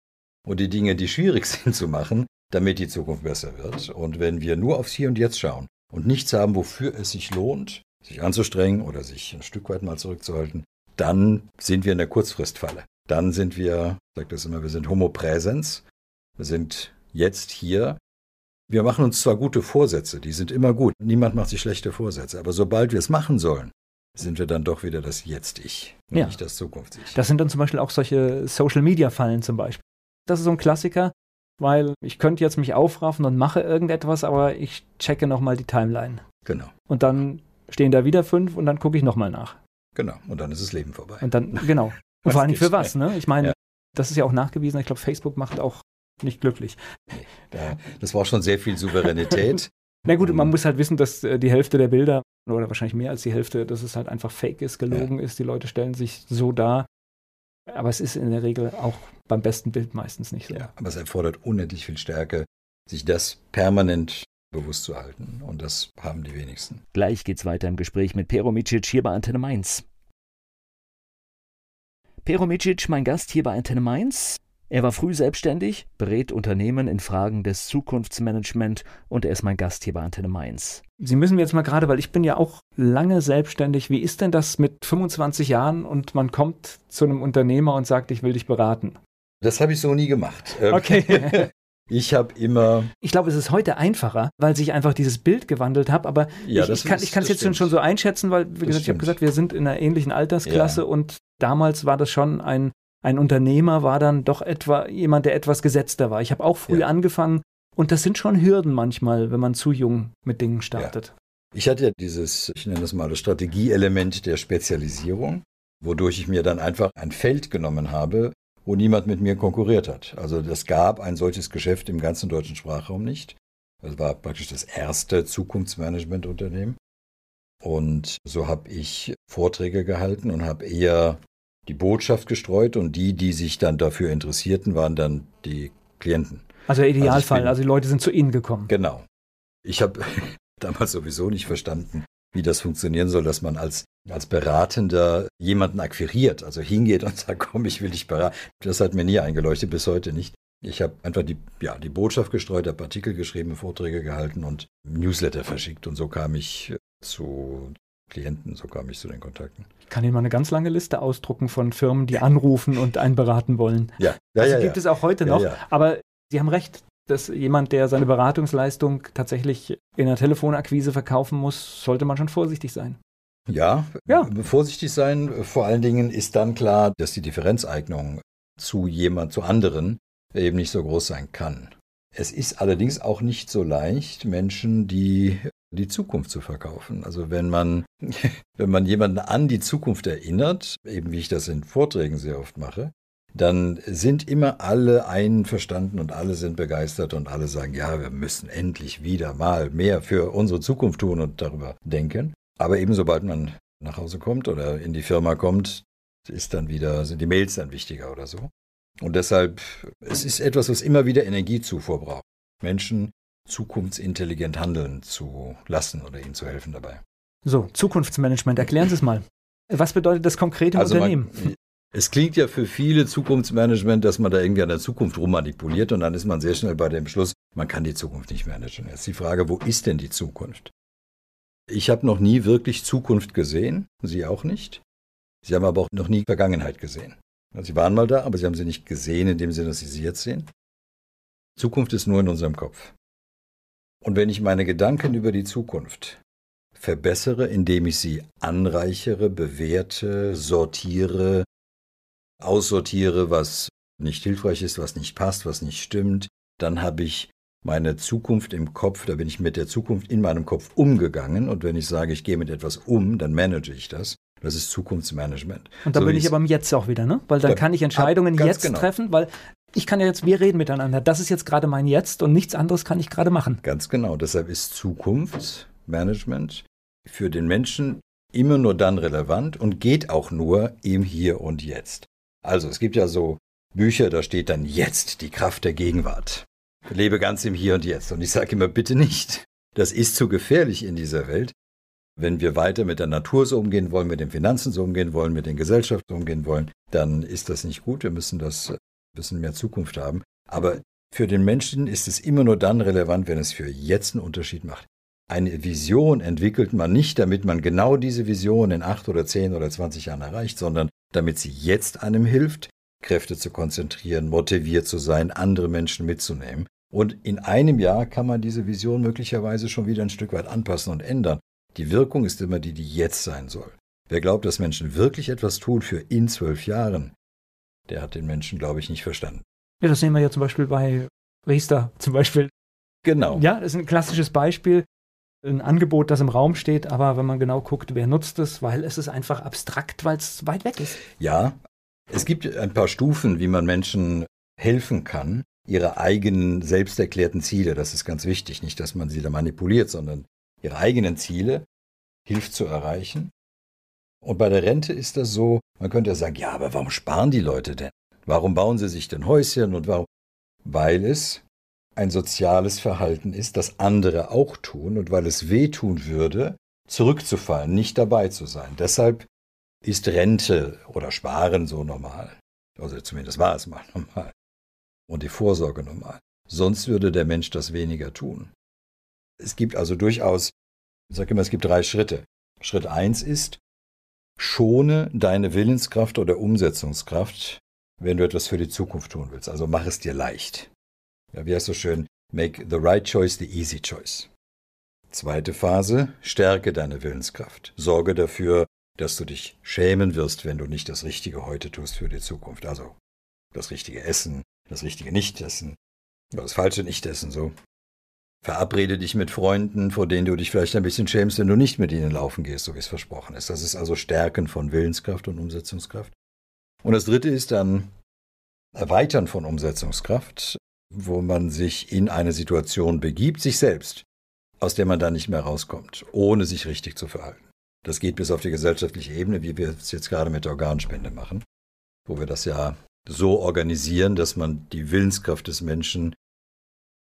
und die Dinge, die schwierig sind zu machen, damit die Zukunft besser wird. Und wenn wir nur aufs Hier und Jetzt schauen und nichts haben, wofür es sich lohnt, sich anzustrengen oder sich ein Stück weit mal zurückzuhalten, dann sind wir in der Kurzfristfalle. Dann sind wir, ich sage das immer, wir sind Homo Präsens. Wir sind jetzt hier wir machen uns zwar gute Vorsätze, die sind immer gut, niemand macht sich schlechte Vorsätze, aber sobald wir es machen sollen, sind wir dann doch wieder das Jetzt-Ich, ja. nicht das Zukunfts-Ich. Das sind dann zum Beispiel auch solche Social-Media-Fallen zum Beispiel. Das ist so ein Klassiker, weil ich könnte jetzt mich aufraffen und mache irgendetwas, aber ich checke nochmal die Timeline. Genau. Und dann stehen da wieder fünf und dann gucke ich nochmal nach. Genau, und dann ist das Leben vorbei. Und dann, genau. Und vor allem für was, ne? Ich meine, ja. das ist ja auch nachgewiesen. Ich glaube, Facebook macht auch nicht glücklich. Das war schon sehr viel Souveränität. Na gut, man muss halt wissen, dass äh, die Hälfte der Bilder, oder wahrscheinlich mehr als die Hälfte, dass es halt einfach fake ist, gelogen ja. ist. Die Leute stellen sich so dar. Aber es ist in der Regel auch beim besten Bild meistens nicht so. Ja, aber es erfordert unendlich viel Stärke, sich das permanent bewusst zu halten. Und das haben die wenigsten. Gleich geht's weiter im Gespräch mit Pero Micic hier bei Antenne Mainz. Pero Micic, mein Gast hier bei Antenne Mainz. Er war früh selbstständig, berät Unternehmen in Fragen des Zukunftsmanagement und er ist mein Gast hier bei Antenne Mainz. Sie müssen mir jetzt mal gerade, weil ich bin ja auch lange selbstständig. Wie ist denn das mit 25 Jahren und man kommt zu einem Unternehmer und sagt, ich will dich beraten? Das habe ich so nie gemacht. Ähm, okay. Ich habe immer. Ich glaube, es ist heute einfacher, weil sich einfach dieses Bild gewandelt hat. Aber ja, ich, ich, kann, ich kann es jetzt stimmt. schon so einschätzen, weil, wie gesagt, ich habe gesagt, wir sind in einer ähnlichen Altersklasse ja. und damals war das schon ein ein Unternehmer war dann doch etwa jemand, der etwas gesetzter war. Ich habe auch früh Ja. angefangen und das sind schon Hürden manchmal, wenn man zu jung mit Dingen startet. Ich hatte ja dieses, ich nenne das mal das Strategieelement der Spezialisierung, wodurch ich mir dann einfach ein Feld genommen habe, wo niemand mit mir konkurriert hat. Also es gab ein solches Geschäft im ganzen deutschen Sprachraum nicht. Das war praktisch das erste Zukunftsmanagement-Unternehmen. Und so habe ich Vorträge gehalten und habe eher die Botschaft gestreut und die, die sich dann dafür interessierten, waren dann die Klienten. Also der Idealfall, bin- also die Leute sind zu Ihnen gekommen. Genau. Ich habe damals sowieso nicht verstanden, wie das funktionieren soll, dass man als, als Beratender jemanden akquiriert, also hingeht und sagt, komm, ich will dich beraten. Das hat mir nie eingeleuchtet, bis heute nicht. Ich habe einfach die, ja, die Botschaft gestreut, habe Artikel geschrieben, Vorträge gehalten und Newsletter verschickt. Und so kam ich zu Klienten, so kam ich zu den Kontakten. Ich kann Ihnen mal eine ganz lange Liste ausdrucken von Firmen, die anrufen und einen beraten wollen. Ja, ja, also ja, gibt ja. es auch heute noch. ja. Aber Sie haben recht, dass jemand, der seine Beratungsleistung tatsächlich in der Telefonakquise verkaufen muss, sollte man schon vorsichtig sein. Ja, Ja. vorsichtig sein. Vor allen Dingen ist dann klar, dass die Differenzeignung zu jemand, zu anderen eben nicht so groß sein kann. Es ist allerdings auch nicht so leicht, Menschen die die Zukunft zu verkaufen. Also wenn man, wenn man jemanden an die Zukunft erinnert, eben wie ich das in Vorträgen sehr oft mache, dann sind immer alle einverstanden und alle sind begeistert und alle sagen, ja, wir müssen endlich wieder mal mehr für unsere Zukunft tun und darüber denken. Aber eben sobald man nach Hause kommt oder in die Firma kommt, ist dann wieder, sind die Mails dann wichtiger oder so. Und deshalb, es ist etwas, was immer wieder Energiezufuhr braucht. Menschen zukunftsintelligent handeln zu lassen oder ihnen zu helfen dabei. So, Zukunftsmanagement, erklären Sie es mal. Was bedeutet das konkret im Unternehmen? Man, es klingt ja für viele Zukunftsmanagement, dass man da irgendwie an der Zukunft rummanipuliert und dann ist man sehr schnell bei dem Schluss, man kann die Zukunft nicht managen. Jetzt die Frage, wo ist denn die Zukunft? Ich habe noch nie wirklich Zukunft gesehen, Sie auch nicht. Sie haben aber auch noch nie Vergangenheit gesehen. Also Sie waren mal da, aber Sie haben sie nicht gesehen in dem Sinne, dass Sie sie jetzt sehen. Zukunft ist nur in unserem Kopf. Und wenn ich meine Gedanken über die Zukunft verbessere, indem ich sie anreichere, bewerte, sortiere, aussortiere, was nicht hilfreich ist, was nicht passt, was nicht stimmt, dann habe ich meine Zukunft im Kopf, da bin ich mit der Zukunft in meinem Kopf umgegangen und wenn ich sage, ich gehe mit etwas um, dann manage ich das. Das ist Zukunftsmanagement. Und da So bin ich aber im Jetzt auch wieder, ne? Weil dann Da- kann ich Entscheidungen jetzt genau. treffen, weil ich kann ja jetzt, wir reden miteinander. Das ist jetzt gerade mein Jetzt und nichts anderes kann ich gerade machen. Ganz genau. Deshalb ist Zukunftsmanagement für den Menschen immer nur dann relevant und geht auch nur im Hier und Jetzt. Also es gibt ja so Bücher, da steht dann jetzt die Kraft der Gegenwart. Lebe ganz im Hier und Jetzt. Und ich sage immer, bitte nicht. Das ist zu gefährlich in dieser Welt. Wenn wir weiter mit der Natur so umgehen wollen, mit den Finanzen so umgehen wollen, mit den Gesellschaften so umgehen wollen, dann ist das nicht gut. Wir müssen das ein bisschen mehr Zukunft haben. Aber für den Menschen ist es immer nur dann relevant, wenn es für jetzt einen Unterschied macht. Eine Vision entwickelt man nicht, damit man genau diese Vision in acht oder zehn oder zwanzig Jahren erreicht, sondern damit sie jetzt einem hilft, Kräfte zu konzentrieren, motiviert zu sein, andere Menschen mitzunehmen. Und in einem Jahr kann man diese Vision möglicherweise schon wieder ein Stück weit anpassen und ändern. Die Wirkung ist immer die, die jetzt sein soll. Wer glaubt, dass Menschen wirklich etwas tun für in zwölf Jahren, der hat den Menschen, glaube ich, nicht verstanden. Ja, das sehen wir ja zum Beispiel bei Riester zum Beispiel. Genau. Ja, das ist ein klassisches Beispiel. Ein Angebot, das im Raum steht, aber wenn man genau guckt, wer nutzt es, weil es ist einfach abstrakt, weil es weit weg ist. Ja, es gibt ein paar Stufen, wie man Menschen helfen kann, ihre eigenen selbst erklärten Ziele, das ist ganz wichtig, nicht, dass man sie da manipuliert, sondern ihre eigenen Ziele hilft zu erreichen. Und bei der Rente ist das so, man könnte ja sagen, ja, aber warum sparen die Leute denn? Warum bauen sie sich denn Häuschen und warum? Weil es ein soziales Verhalten ist, das andere auch tun und weil es wehtun würde, zurückzufallen, nicht dabei zu sein. Deshalb ist Rente oder Sparen so normal. Also zumindest war es mal normal. Und die Vorsorge normal. Sonst würde der Mensch das weniger tun. Es gibt also durchaus, ich sage immer, es gibt drei Schritte. Schritt eins ist, schone deine Willenskraft oder Umsetzungskraft, wenn du etwas für die Zukunft tun willst. Also mach es dir leicht. Ja, wie heißt so schön? Make the right choice the easy choice. Zweite Phase, stärke deine Willenskraft. Sorge dafür, dass du dich schämen wirst, wenn du nicht das Richtige heute tust für die Zukunft. Also das richtige Essen, das richtige Nicht-Essen, das falsche Nicht-Essen, so. Verabrede dich mit Freunden, vor denen du dich vielleicht ein bisschen schämst, wenn du nicht mit ihnen laufen gehst, so wie es versprochen ist. Das ist also Stärken von Willenskraft und Umsetzungskraft. Und das dritte ist dann Erweitern von Umsetzungskraft, wo man sich in eine Situation begibt, sich selbst, aus der man dann nicht mehr rauskommt, ohne sich richtig zu verhalten. Das geht bis auf die gesellschaftliche Ebene, wie wir es jetzt gerade mit der Organspende machen, wo wir das ja so organisieren, dass man die Willenskraft des Menschen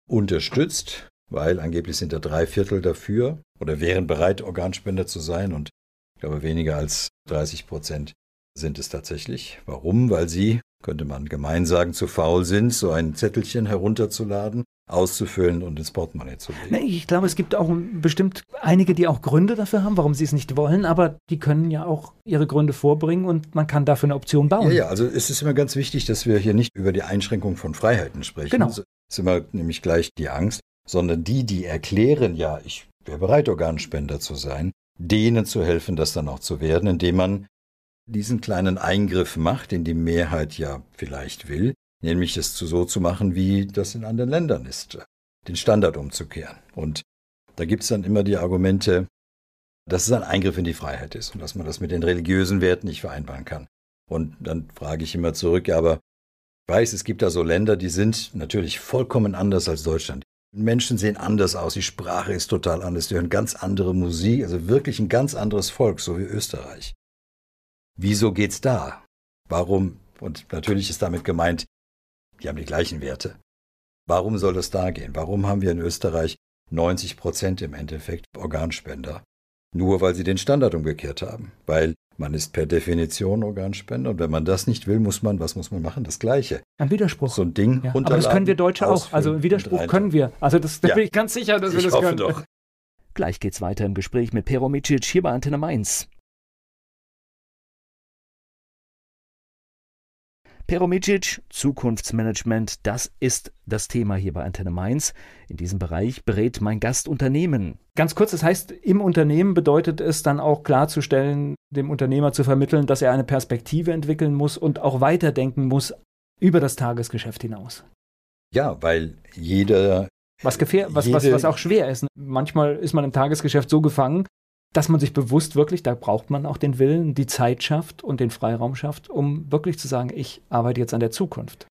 unterstützt, weil angeblich sind da drei Viertel dafür oder wären bereit, Organspender zu sein und ich glaube weniger als 30 Prozent sind es tatsächlich. Warum? Weil sie, könnte man gemein sagen, zu faul sind, so ein Zettelchen herunterzuladen, auszufüllen und ins Portemonnaie zu legen. Ich glaube, es gibt auch bestimmt einige, die auch Gründe dafür haben, warum sie es nicht wollen, aber die können ja auch ihre Gründe vorbringen und man kann dafür eine Option bauen. Ja, ja, also es ist immer ganz wichtig, dass wir hier nicht über die Einschränkung von Freiheiten sprechen. Genau. Das ist immer nämlich gleich die Angst, sondern die, die erklären, ja, ich wäre bereit, Organspender zu sein, denen zu helfen, das dann auch zu werden, indem man diesen kleinen Eingriff macht, den die Mehrheit ja vielleicht will, nämlich es so zu machen, wie das in anderen Ländern ist, den Standard umzukehren. Und da gibt es dann immer die Argumente, dass es ein Eingriff in die Freiheit ist und dass man das mit den religiösen Werten nicht vereinbaren kann. Und dann frage ich immer zurück, aber ich weiß, es gibt da so Länder, die sind natürlich vollkommen anders als Deutschland. Menschen sehen anders aus, die Sprache ist total anders, die hören ganz andere Musik, also wirklich ein ganz anderes Volk, so wie Österreich. Wieso geht's da? Warum? Und natürlich ist damit gemeint, die haben die gleichen Werte. Warum soll das da gehen? Warum haben wir in Österreich 90 Prozent im Endeffekt Organspender? Nur weil sie den Standard umgekehrt haben. Weil man ist per Definition Organspender und wenn man das nicht will, muss man, was muss man machen? Das Gleiche. Ein Widerspruch. So ein Ding ja, Aber das können wir Deutsche auch. Also Widerspruch können wir. Also das, da ja. bin ich ganz sicher, dass wir ich das hoffe können. Doch. Gleich geht's weiter im Gespräch mit Pero Micic hier bei Antenne Mainz. Peromicic, Zukunftsmanagement, das ist das Thema hier bei Antenne Mainz. In diesem Bereich berät mein Gast Unternehmen. Ganz kurz, das heißt, im Unternehmen bedeutet es dann auch klarzustellen, dem Unternehmer zu vermitteln, dass er eine Perspektive entwickeln muss und auch weiterdenken muss über das Tagesgeschäft hinaus. Ja, weil jeder. Was, gefähr was, was, was auch schwer ist. Manchmal ist man im Tagesgeschäft so gefangen, dass man sich bewusst wirklich, da braucht man auch den Willen, die Zeit schafft und den Freiraum schafft, um wirklich zu sagen, ich arbeite jetzt an der Zukunft.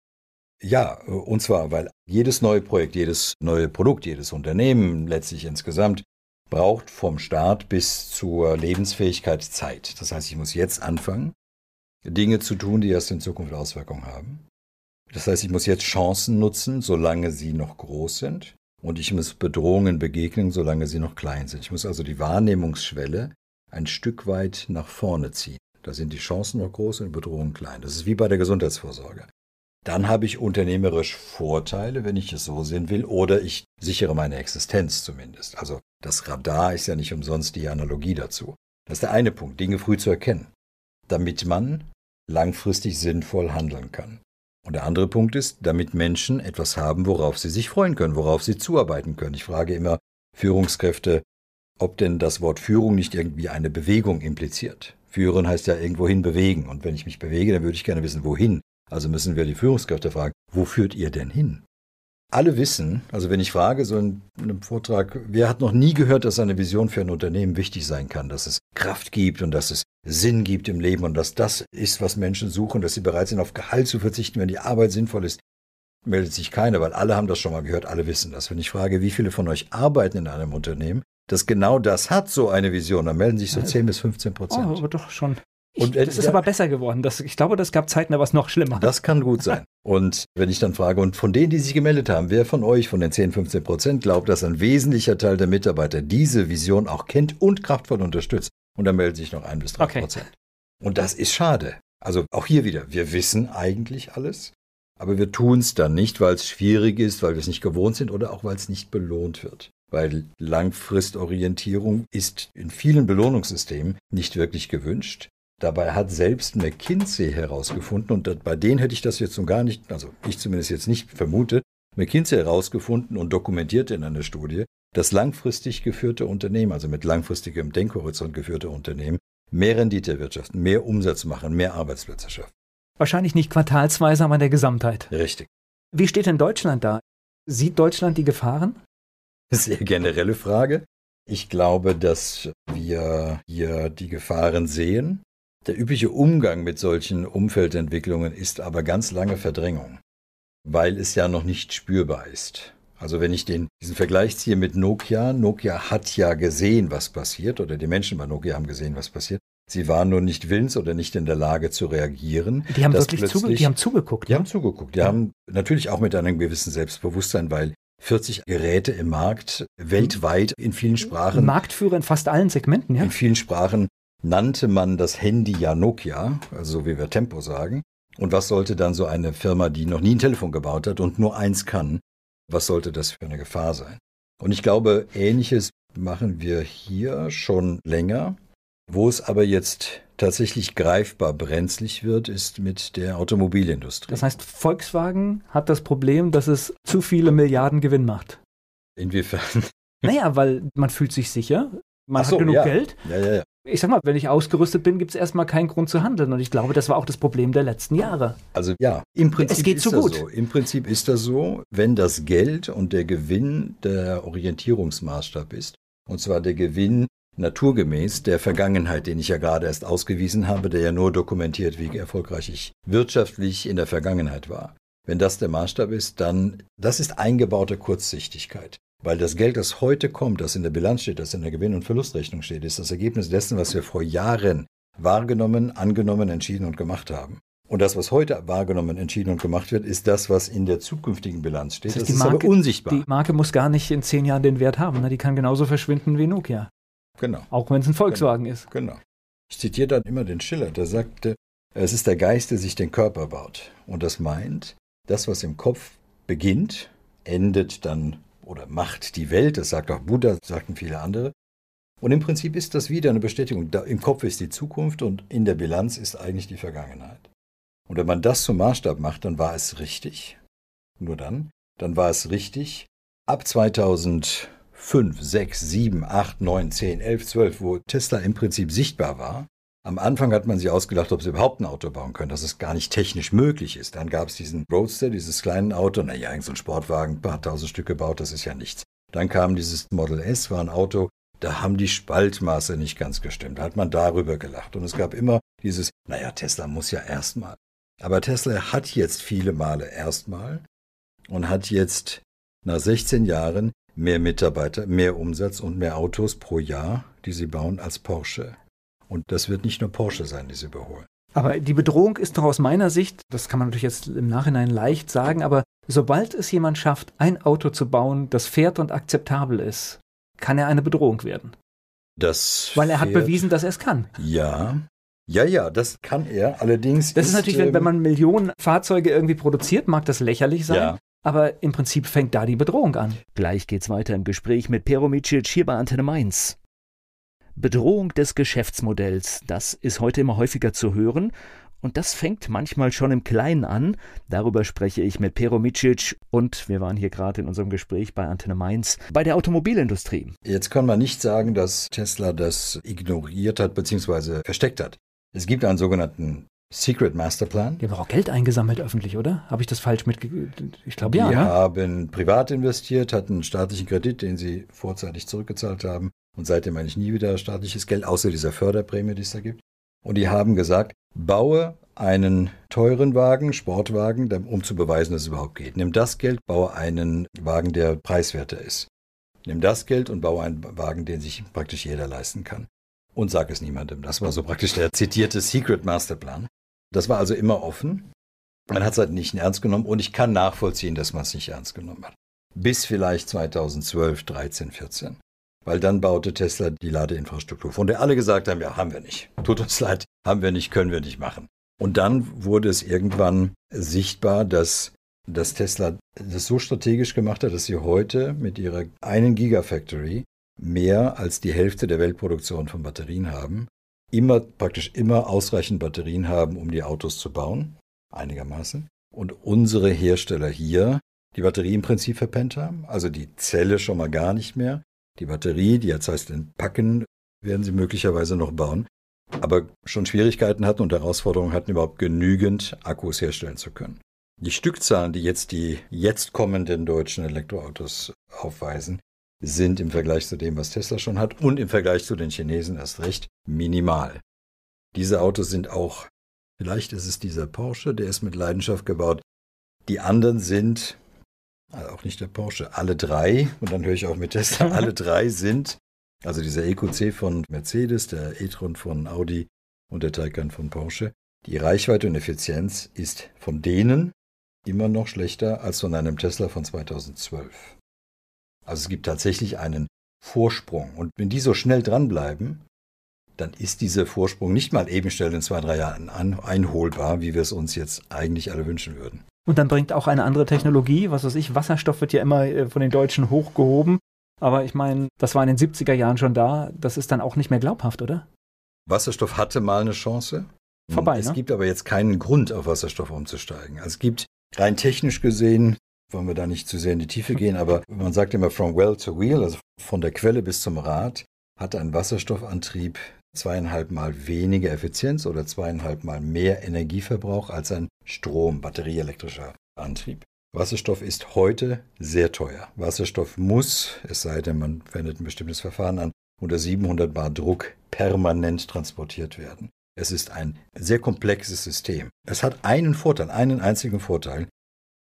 Ja, und zwar, weil jedes neue Projekt, jedes neue Produkt, jedes Unternehmen letztlich insgesamt braucht vom Start bis zur Lebensfähigkeit Zeit. Das heißt, ich muss jetzt anfangen, Dinge zu tun, die erst in Zukunft Auswirkungen haben. Das heißt, ich muss jetzt Chancen nutzen, solange sie noch groß sind. Und ich muss Bedrohungen begegnen, solange sie noch klein sind. Ich muss also die Wahrnehmungsschwelle ein Stück weit nach vorne ziehen. Da sind die Chancen noch groß und Bedrohungen klein. Das ist wie bei der Gesundheitsvorsorge. Dann habe ich unternehmerisch Vorteile, wenn ich es so sehen will, oder ich sichere meine Existenz zumindest. Also das Radar ist ja nicht umsonst die Analogie dazu. Das ist der eine Punkt, Dinge früh zu erkennen, damit man langfristig sinnvoll handeln kann. Und der andere Punkt ist, damit Menschen etwas haben, worauf sie sich freuen können, worauf sie zuarbeiten können. Ich frage immer Führungskräfte, ob denn das Wort Führung nicht irgendwie eine Bewegung impliziert. Führen heißt ja irgendwohin bewegen. Und wenn ich mich bewege, dann würde ich gerne wissen, wohin. Also müssen wir die Führungskräfte fragen, wo führt ihr denn hin? Alle wissen, also wenn ich frage, so in einem Vortrag, wer hat noch nie gehört, dass eine Vision für ein Unternehmen wichtig sein kann, dass es Kraft gibt und dass es Sinn gibt im Leben und dass das ist, was Menschen suchen, dass sie bereit sind, auf Gehalt zu verzichten, wenn die Arbeit sinnvoll ist, meldet sich keiner, weil alle haben das schon mal gehört, alle wissen das. Wenn ich frage, wie viele von euch arbeiten in einem Unternehmen, das genau das hat, so eine Vision, dann melden sich so 10 bis 15 Prozent. Oh, aber doch schon. Ich, Und, äh, das ist ja. aber besser geworden. Das, ich glaube, das gab Zeiten, da war es noch schlimmer. Das kann gut sein. Und wenn ich dann frage, und von denen, die sich gemeldet haben, wer von euch, von den 10, 15 Prozent, glaubt, dass ein wesentlicher Teil der Mitarbeiter diese Vision auch kennt und kraftvoll unterstützt? Und dann melden sich noch ein bis drei Okay. Prozent. Und das ist schade. Also auch hier wieder, wir wissen eigentlich alles, aber wir tun es dann nicht, weil es schwierig ist, weil wir es nicht gewohnt sind oder auch weil es nicht belohnt wird. Weil Langfristorientierung ist in vielen Belohnungssystemen nicht wirklich gewünscht. Dabei hat selbst McKinsey herausgefunden, und bei denen hätte ich das jetzt so gar nicht, also ich zumindest jetzt nicht vermutet, McKinsey herausgefunden und dokumentiert in einer Studie, dass langfristig geführte Unternehmen, also mit langfristigem Denkhorizont geführte Unternehmen, mehr Rendite erwirtschaften, mehr Umsatz machen, mehr Arbeitsplätze schaffen. Wahrscheinlich nicht quartalsweise, aber in der Gesamtheit. Richtig. Wie steht denn Deutschland da? Sieht Deutschland die Gefahren? Sehr generelle Frage. Ich glaube, dass wir hier die Gefahren sehen. Der übliche Umgang mit solchen Umfeldentwicklungen ist aber ganz lange Verdrängung, weil es ja noch nicht spürbar ist. Also wenn ich den, diesen Vergleich ziehe mit Nokia, Nokia hat ja gesehen, was passiert, oder die Menschen bei Nokia haben gesehen, was passiert. Sie waren nur nicht willens oder nicht in der Lage zu reagieren. Die haben wirklich zuge die haben zugeguckt. Die ne? haben zugeguckt. Die ja. haben natürlich auch mit einem gewissen Selbstbewusstsein, weil 40 Geräte im Markt, weltweit in vielen Sprachen. Marktführer in fast allen Segmenten, ja. In vielen Sprachen nannte man das Handy ja Nokia, also so wie wir Tempo sagen. Und was sollte dann so eine Firma, die noch nie ein Telefon gebaut hat und nur eins kann, was sollte das für eine Gefahr sein? Und ich glaube, ähnliches machen wir hier schon länger. Wo es aber jetzt tatsächlich greifbar brenzlig wird, ist mit der Automobilindustrie. Das heißt, Volkswagen hat das Problem, dass es zu viele Milliarden Gewinn macht. Inwiefern? Naja, weil man fühlt sich sicher, man so, hat genug ja. Geld. Ja, ja, ja. Ich sag mal, wenn ich ausgerüstet bin, gibt es erstmal keinen Grund zu handeln. Und ich glaube, das war auch das Problem der letzten Jahre. Also ja, im Prinzip es geht ist so das gut. so. Im Prinzip ist das so, wenn das Geld und der Gewinn der Orientierungsmaßstab ist. Und zwar der Gewinn naturgemäß der Vergangenheit, den ich ja gerade erst ausgewiesen habe, der ja nur dokumentiert, wie erfolgreich ich wirtschaftlich in der Vergangenheit war. Wenn das der Maßstab ist, dann, das ist eingebaute Kurzsichtigkeit. Weil das Geld, das heute kommt, das in der Bilanz steht, das in der Gewinn- und Verlustrechnung steht, ist das Ergebnis dessen, was wir vor Jahren wahrgenommen, angenommen, entschieden und gemacht haben. Und das, was heute wahrgenommen, entschieden und gemacht wird, ist das, was in der zukünftigen Bilanz steht. Das, heißt, das ist Marke, aber unsichtbar. Die Marke muss gar nicht in zehn Jahren den Wert haben. Ne? Die kann genauso verschwinden wie Nokia. Genau. Auch wenn es ein Volkswagen genau. ist. Genau. Ich zitiere dann immer den Schiller, der sagte, es ist der Geist, der sich den Körper baut. Und das meint, das, was im Kopf beginnt, endet dann oder macht die Welt. Das sagt auch Buddha, sagten viele andere. Und im Prinzip ist das wieder eine Bestätigung. Da, Im Kopf ist die Zukunft und in der Bilanz ist eigentlich die Vergangenheit. Und wenn man das zum Maßstab macht, dann war es richtig. Nur dann. Dann war es richtig. Ab 2000 5, 6, 7, 8, 9, 10, 11, 12, wo Tesla im Prinzip sichtbar war. Am Anfang hat man sich ausgedacht, ob sie überhaupt ein Auto bauen können, dass es gar nicht technisch möglich ist. Dann gab es diesen Roadster, dieses kleine Auto, naja, so ein Sportwagen, ein paar tausend Stück gebaut, das ist ja nichts. Dann kam dieses Model S, war ein Auto, da haben die Spaltmaße nicht ganz gestimmt. Da hat man darüber gelacht. Und es gab immer dieses, naja, Tesla muss ja erstmal. Aber Tesla hat jetzt viele Male erstmal und hat jetzt nach 16 Jahren mehr Mitarbeiter, mehr Umsatz und mehr Autos pro Jahr, die sie bauen, als Porsche. Und das wird nicht nur Porsche sein, die sie überholen. Aber die Bedrohung ist doch aus meiner Sicht, das kann man natürlich jetzt im Nachhinein leicht sagen, aber sobald es jemand schafft, ein Auto zu bauen, das fährt und akzeptabel ist, kann er eine Bedrohung werden. Das Weil er hat bewiesen, dass er es kann. Ja. Ja, ja, das kann er. Allerdings. Das ist, ist natürlich, wenn, wenn ähm, man Millionen Fahrzeuge irgendwie produziert, mag das lächerlich sein. Ja. Aber im Prinzip fängt da die Bedrohung an. Gleich geht's weiter im Gespräch mit Peromicic hier bei Antenne Mainz. Bedrohung des Geschäftsmodells, das ist heute immer häufiger zu hören. Und das fängt manchmal schon im Kleinen an. Darüber spreche ich mit Peromicic und wir waren hier gerade in unserem Gespräch bei Antenne Mainz bei der Automobilindustrie. Jetzt kann man nicht sagen, dass Tesla das ignoriert hat bzw. versteckt hat. Es gibt einen sogenannten Secret Masterplan. Die haben auch Geld eingesammelt öffentlich, oder? Habe ich das falsch mitgegeben? Ich glaube ja. Die ne? haben privat investiert, hatten einen staatlichen Kredit, den sie vorzeitig zurückgezahlt haben und seitdem eigentlich nie wieder staatliches Geld, außer dieser Förderprämie, die es da gibt. Und die haben gesagt, baue einen teuren Wagen, Sportwagen, um zu beweisen, dass es überhaupt geht. Nimm das Geld, baue einen Wagen, der preiswerter ist. Nimm das Geld und baue einen Wagen, den sich praktisch jeder leisten kann. Und sag es niemandem. Das war so praktisch der zitierte Secret Masterplan. Das war also immer offen. Man hat es halt nicht ernst genommen und ich kann nachvollziehen, dass man es nicht ernst genommen hat. Bis vielleicht 2012, 13, 14. Weil dann baute Tesla die Ladeinfrastruktur, von der alle gesagt haben, ja, haben wir nicht. Tut uns leid, haben wir nicht, können wir nicht machen. Und dann wurde es irgendwann sichtbar, dass, dass Tesla das so strategisch gemacht hat, dass sie heute mit ihrer einen Gigafactory mehr als die Hälfte der Weltproduktion von Batterien haben immer, praktisch immer ausreichend Batterien haben, um die Autos zu bauen, einigermaßen. Und unsere Hersteller hier die Batterie im Prinzip verpennt haben, also die Zelle schon mal gar nicht mehr. Die Batterie, die jetzt heißt entpacken, werden sie möglicherweise noch bauen. aber schon Schwierigkeiten hatten und Herausforderungen hatten, überhaupt genügend Akkus herstellen zu können. Die Stückzahlen, die jetzt die jetzt kommenden deutschen Elektroautos aufweisen, sind im Vergleich zu dem, was Tesla schon hat und im Vergleich zu den Chinesen erst recht minimal. Diese Autos sind auch, vielleicht ist es dieser Porsche, der ist mit Leidenschaft gebaut. Die anderen sind, also auch nicht der Porsche, alle drei, und dann höre ich auch mit Tesla, alle drei sind, also dieser EQC von Mercedes, der e-tron von Audi und der Taycan von Porsche, die Reichweite und Effizienz ist von denen immer noch schlechter als von einem Tesla von 2012. Also es gibt tatsächlich einen Vorsprung. Und wenn die so schnell dranbleiben, dann ist dieser Vorsprung nicht mal eben schnell in zwei, drei Jahren einholbar, wie wir es uns jetzt eigentlich alle wünschen würden. Und dann bringt auch eine andere Technologie, was weiß ich, Wasserstoff wird ja immer äh, von den Deutschen hochgehoben. Aber ich meine, das war in den 70er Jahren schon da. Das ist dann auch nicht mehr glaubhaft, oder? Wasserstoff hatte mal eine Chance. Vorbei. Es ne? gibt aber jetzt keinen Grund, auf Wasserstoff umzusteigen. Also es gibt rein technisch gesehen, wollen wir da nicht zu sehr in die Tiefe gehen, aber man sagt immer from well to wheel, also von der Quelle bis zum Rad, hat ein Wasserstoffantrieb zweieinhalb Mal weniger Effizienz oder zweieinhalb Mal mehr Energieverbrauch als ein Strom, batterieelektrischer Antrieb. Wasserstoff ist heute sehr teuer. Wasserstoff muss, es sei denn, man wendet ein bestimmtes Verfahren an, unter 700 Bar Druck permanent transportiert werden. Es ist ein sehr komplexes System. Es hat einen Vorteil, einen einzigen Vorteil.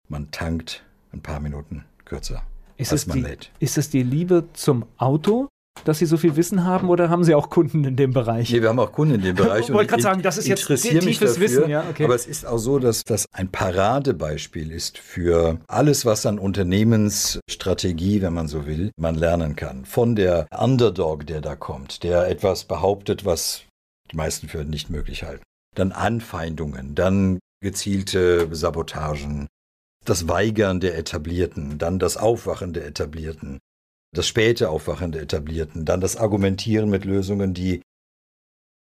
Man tankt ein paar Minuten kürzer, Ist als man die, lädt. ist es die Liebe zum Auto, dass Sie so viel Wissen haben oder haben Sie auch Kunden in dem Bereich? Nee, wir haben auch Kunden in dem Bereich. Ich wollte gerade sagen, das ist jetzt tiefes dafür, Wissen, ja, okay. Aber es ist auch so, dass das ein Paradebeispiel ist für alles, was an Unternehmensstrategie, wenn man so will, man lernen kann. Von der Underdog, der da kommt, der etwas behauptet, was die meisten für nicht möglich halten. Dann Anfeindungen, dann gezielte Sabotagen, das Weigern der Etablierten, dann das Aufwachen der Etablierten, das späte Aufwachen der Etablierten, dann das Argumentieren mit Lösungen, die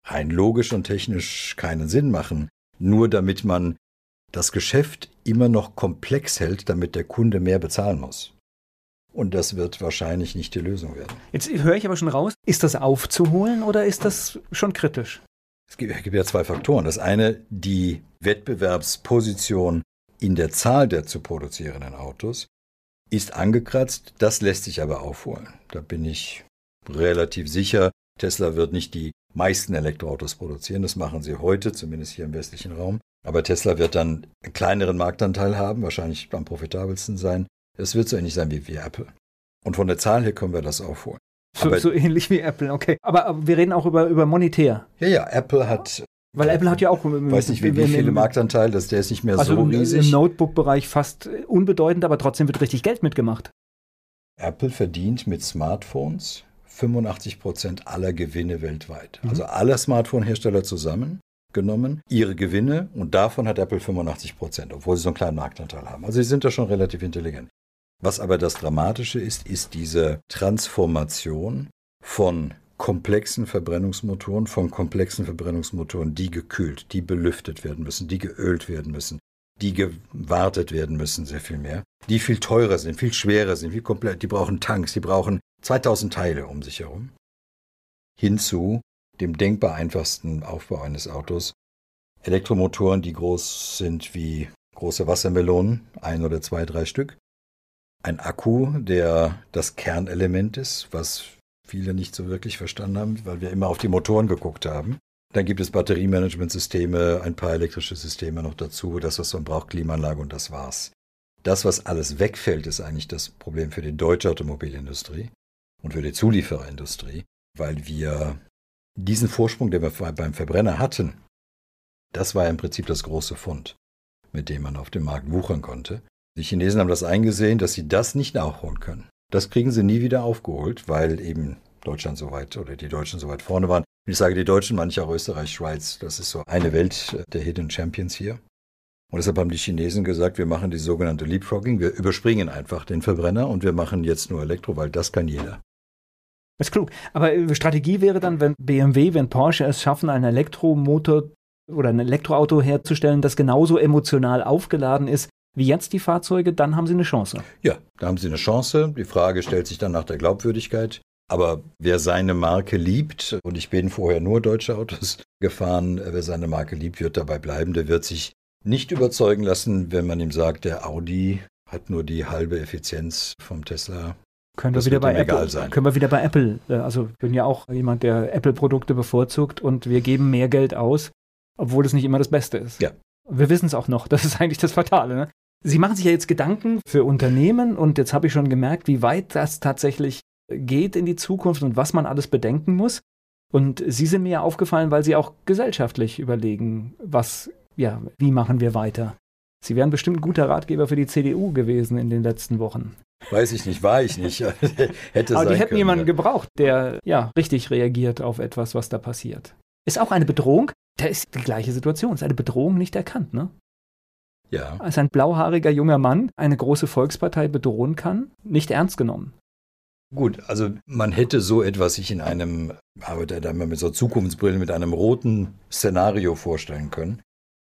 rein logisch und technisch keinen Sinn machen, nur damit man das Geschäft immer noch komplex hält, damit der Kunde mehr bezahlen muss. Und das wird wahrscheinlich nicht die Lösung werden. Jetzt höre ich aber schon raus, ist das aufzuholen oder ist das schon kritisch? Es gibt, es gibt ja zwei Faktoren. Das eine, die Wettbewerbsposition in der Zahl der zu produzierenden Autos ist angekratzt. Das lässt sich aber aufholen. Da bin ich relativ sicher. Tesla wird nicht die meisten Elektroautos produzieren. Das machen sie heute, zumindest hier im westlichen Raum. Aber Tesla wird dann einen kleineren Marktanteil haben, wahrscheinlich am profitabelsten sein. Es wird so ähnlich sein wie, wie Apple. Und von der Zahl her können wir das aufholen. So, Aber- so ähnlich wie Apple, okay. Aber, aber wir reden auch über, über monetär. Ja, ja, Apple hat, Weil Apple hat ja auch. weiß nicht wie, wie viele Marktanteil, das, der ist nicht mehr Also so riesig. im Notebook-Bereich fast unbedeutend, aber trotzdem wird richtig Geld mitgemacht. Apple verdient mit Smartphones 85 Prozent aller Gewinne weltweit. Mhm. Also alle Smartphone-Hersteller zusammengenommen, ihre Gewinne und davon hat Apple 85 Prozent, obwohl sie so einen kleinen Marktanteil haben. Also sie sind da schon relativ intelligent. Was aber das Dramatische ist, ist diese Transformation von komplexen Verbrennungsmotoren, von komplexen Verbrennungsmotoren, die gekühlt, die belüftet werden müssen, die geölt werden müssen, die gewartet werden müssen, sehr viel mehr, die viel teurer sind, viel schwerer sind, viel komplett, die brauchen Tanks, die brauchen 2000 Teile um sich herum, hinzu dem denkbar einfachsten Aufbau eines Autos, Elektromotoren, die groß sind wie große Wassermelonen, ein oder zwei, drei Stück, ein Akku, der das Kernelement ist, was viele nicht so wirklich verstanden haben, weil wir immer auf die Motoren geguckt haben. Dann gibt es Batteriemanagementsysteme, ein paar elektrische Systeme noch dazu, das, was man braucht, Klimaanlage und das war's. Das, was alles wegfällt, ist eigentlich das Problem für die deutsche Automobilindustrie und für die Zuliefererindustrie, weil wir diesen Vorsprung, den wir beim Verbrenner hatten, das war im Prinzip das große Fund, mit dem man auf dem Markt wuchern konnte. Die Chinesen haben das eingesehen, dass sie das nicht nachholen können. Das kriegen sie nie wieder aufgeholt, weil eben Deutschland so weit oder die Deutschen so weit vorne waren. Ich sage die Deutschen, manche auch Österreich, Schweiz, das ist so eine Welt der Hidden Champions hier. Und deshalb haben die Chinesen gesagt, wir machen die sogenannte Leapfrogging, wir überspringen einfach den Verbrenner und wir machen jetzt nur Elektro, weil das kann jeder. Das ist klug. Aber äh, Strategie wäre dann, wenn BMW, wenn Porsche es schaffen, einen Elektromotor oder ein Elektroauto herzustellen, das genauso emotional aufgeladen ist wie jetzt die Fahrzeuge, dann haben sie eine Chance. Ja, da haben sie eine Chance. Die Frage stellt sich dann nach der Glaubwürdigkeit. Aber wer seine Marke liebt, und ich bin vorher nur deutsche Autos gefahren, wer seine Marke liebt, wird dabei bleiben. Der wird sich nicht überzeugen lassen, wenn man ihm sagt, der Audi hat nur die halbe Effizienz vom Tesla. Können wir, wieder bei Apple, sein. können wir wieder bei Apple. Äh, also ich bin ja auch jemand, der Apple-Produkte bevorzugt und wir geben mehr Geld aus, obwohl es nicht immer das Beste ist. Ja. Wir wissen es auch noch. Das ist eigentlich das Fatale. Ne? Sie machen sich ja jetzt Gedanken für Unternehmen und jetzt habe ich schon gemerkt, wie weit das tatsächlich geht in die Zukunft und was man alles bedenken muss. Und Sie sind mir ja aufgefallen, weil Sie auch gesellschaftlich überlegen, was, ja, wie machen wir weiter. Sie wären bestimmt ein guter Ratgeber für die CDU gewesen in den letzten Wochen. Weiß ich nicht, war ich nicht. Hätte Aber die hätten können, jemanden ja. gebraucht, der ja richtig reagiert auf etwas, was da passiert. Ist auch eine Bedrohung. Da ist die gleiche Situation. Ist eine Bedrohung nicht erkannt, ne? Ja. Als ein blauhaariger junger Mann eine große Volkspartei bedrohen kann, nicht ernst genommen. Gut, also man hätte so etwas sich in einem, arbeitet da immer mit so Zukunftsbrille, mit einem roten Szenario vorstellen können.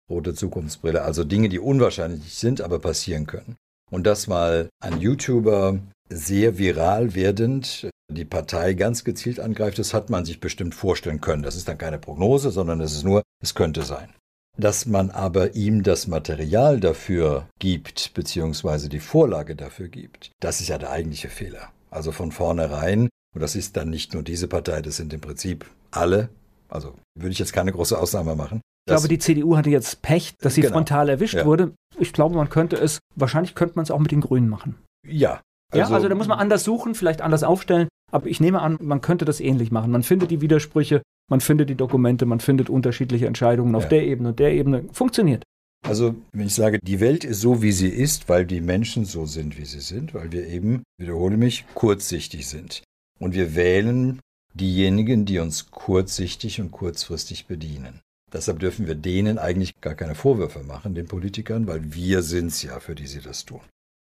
Rote Zukunftsbrille, also Dinge, die unwahrscheinlich sind, aber passieren können. Und das mal ein YouTuber sehr viral werdend die Partei ganz gezielt angreift, das hat man sich bestimmt vorstellen können. Das ist dann keine Prognose, sondern es ist nur, es könnte sein. Dass man aber ihm das Material dafür gibt, beziehungsweise die Vorlage dafür gibt, das ist ja der eigentliche Fehler. Also von vornherein, und das ist dann nicht nur diese Partei, das sind im Prinzip alle, also würde ich jetzt keine große Ausnahme machen. Ich glaube, die CDU hatte jetzt Pech, dass sie genau. frontal erwischt ja. wurde. Ich glaube, man könnte es, wahrscheinlich könnte man es auch mit den Grünen machen. Ja. Also, ja, also da muss man anders suchen, vielleicht anders aufstellen. Aber ich nehme an, man könnte das ähnlich machen. Man findet die Widersprüche, man findet die Dokumente, man findet unterschiedliche Entscheidungen auf ja. der Ebene und der Ebene. Funktioniert. Also, wenn ich sage, die Welt ist so, wie sie ist, weil die Menschen so sind, wie sie sind, weil wir eben, wiederhole mich, kurzsichtig sind. Und wir wählen diejenigen, die uns kurzsichtig und kurzfristig bedienen. Deshalb dürfen wir denen eigentlich gar keine Vorwürfe machen, den Politikern, weil wir sind's ja, für die sie das tun.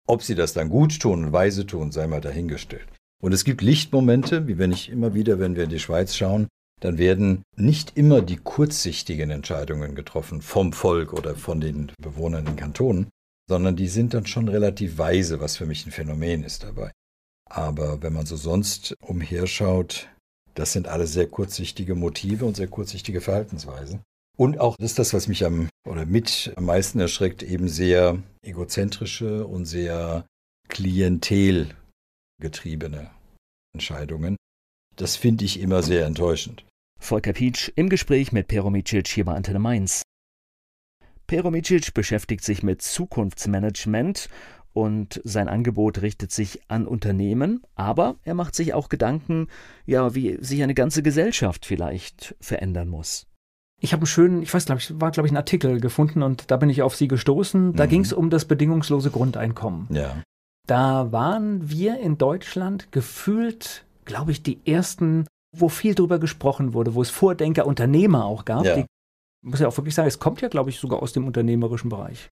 Ob sie das dann gut tun und weise tun, sei mal dahingestellt. Und es gibt Lichtmomente, wie wenn ich immer wieder, wenn wir in die Schweiz schauen, dann werden nicht immer die kurzsichtigen Entscheidungen getroffen vom Volk oder von den Bewohnern in Kantonen, sondern die sind dann schon relativ weise, was für mich ein Phänomen ist dabei. Aber wenn man so sonst umherschaut, das sind alles sehr kurzsichtige Motive und sehr kurzsichtige Verhaltensweisen. Und auch das ist das, was mich am oder mit am meisten erschreckt, eben sehr egozentrische und sehr klientelgetriebene Entscheidungen. Das finde ich immer sehr enttäuschend. Volker Pietsch im Gespräch mit Peromicic hier bei Antenne Mainz. Peromicic beschäftigt sich mit Zukunftsmanagement und sein Angebot richtet sich an Unternehmen, aber er macht sich auch Gedanken, ja, wie sich eine ganze Gesellschaft vielleicht verändern muss. Ich habe einen schönen, ich weiß, glaube ich, war, glaube ich, ein Artikel gefunden und da bin ich auf Sie gestoßen. Da mhm. ging es um das bedingungslose Grundeinkommen. Ja. Da waren wir in Deutschland gefühlt, glaube ich, die ersten, wo viel drüber gesprochen wurde, wo es Vordenker, Unternehmer auch gab. Ja. Die, muss ja auch wirklich sagen, es kommt ja, glaube ich, sogar aus dem unternehmerischen Bereich.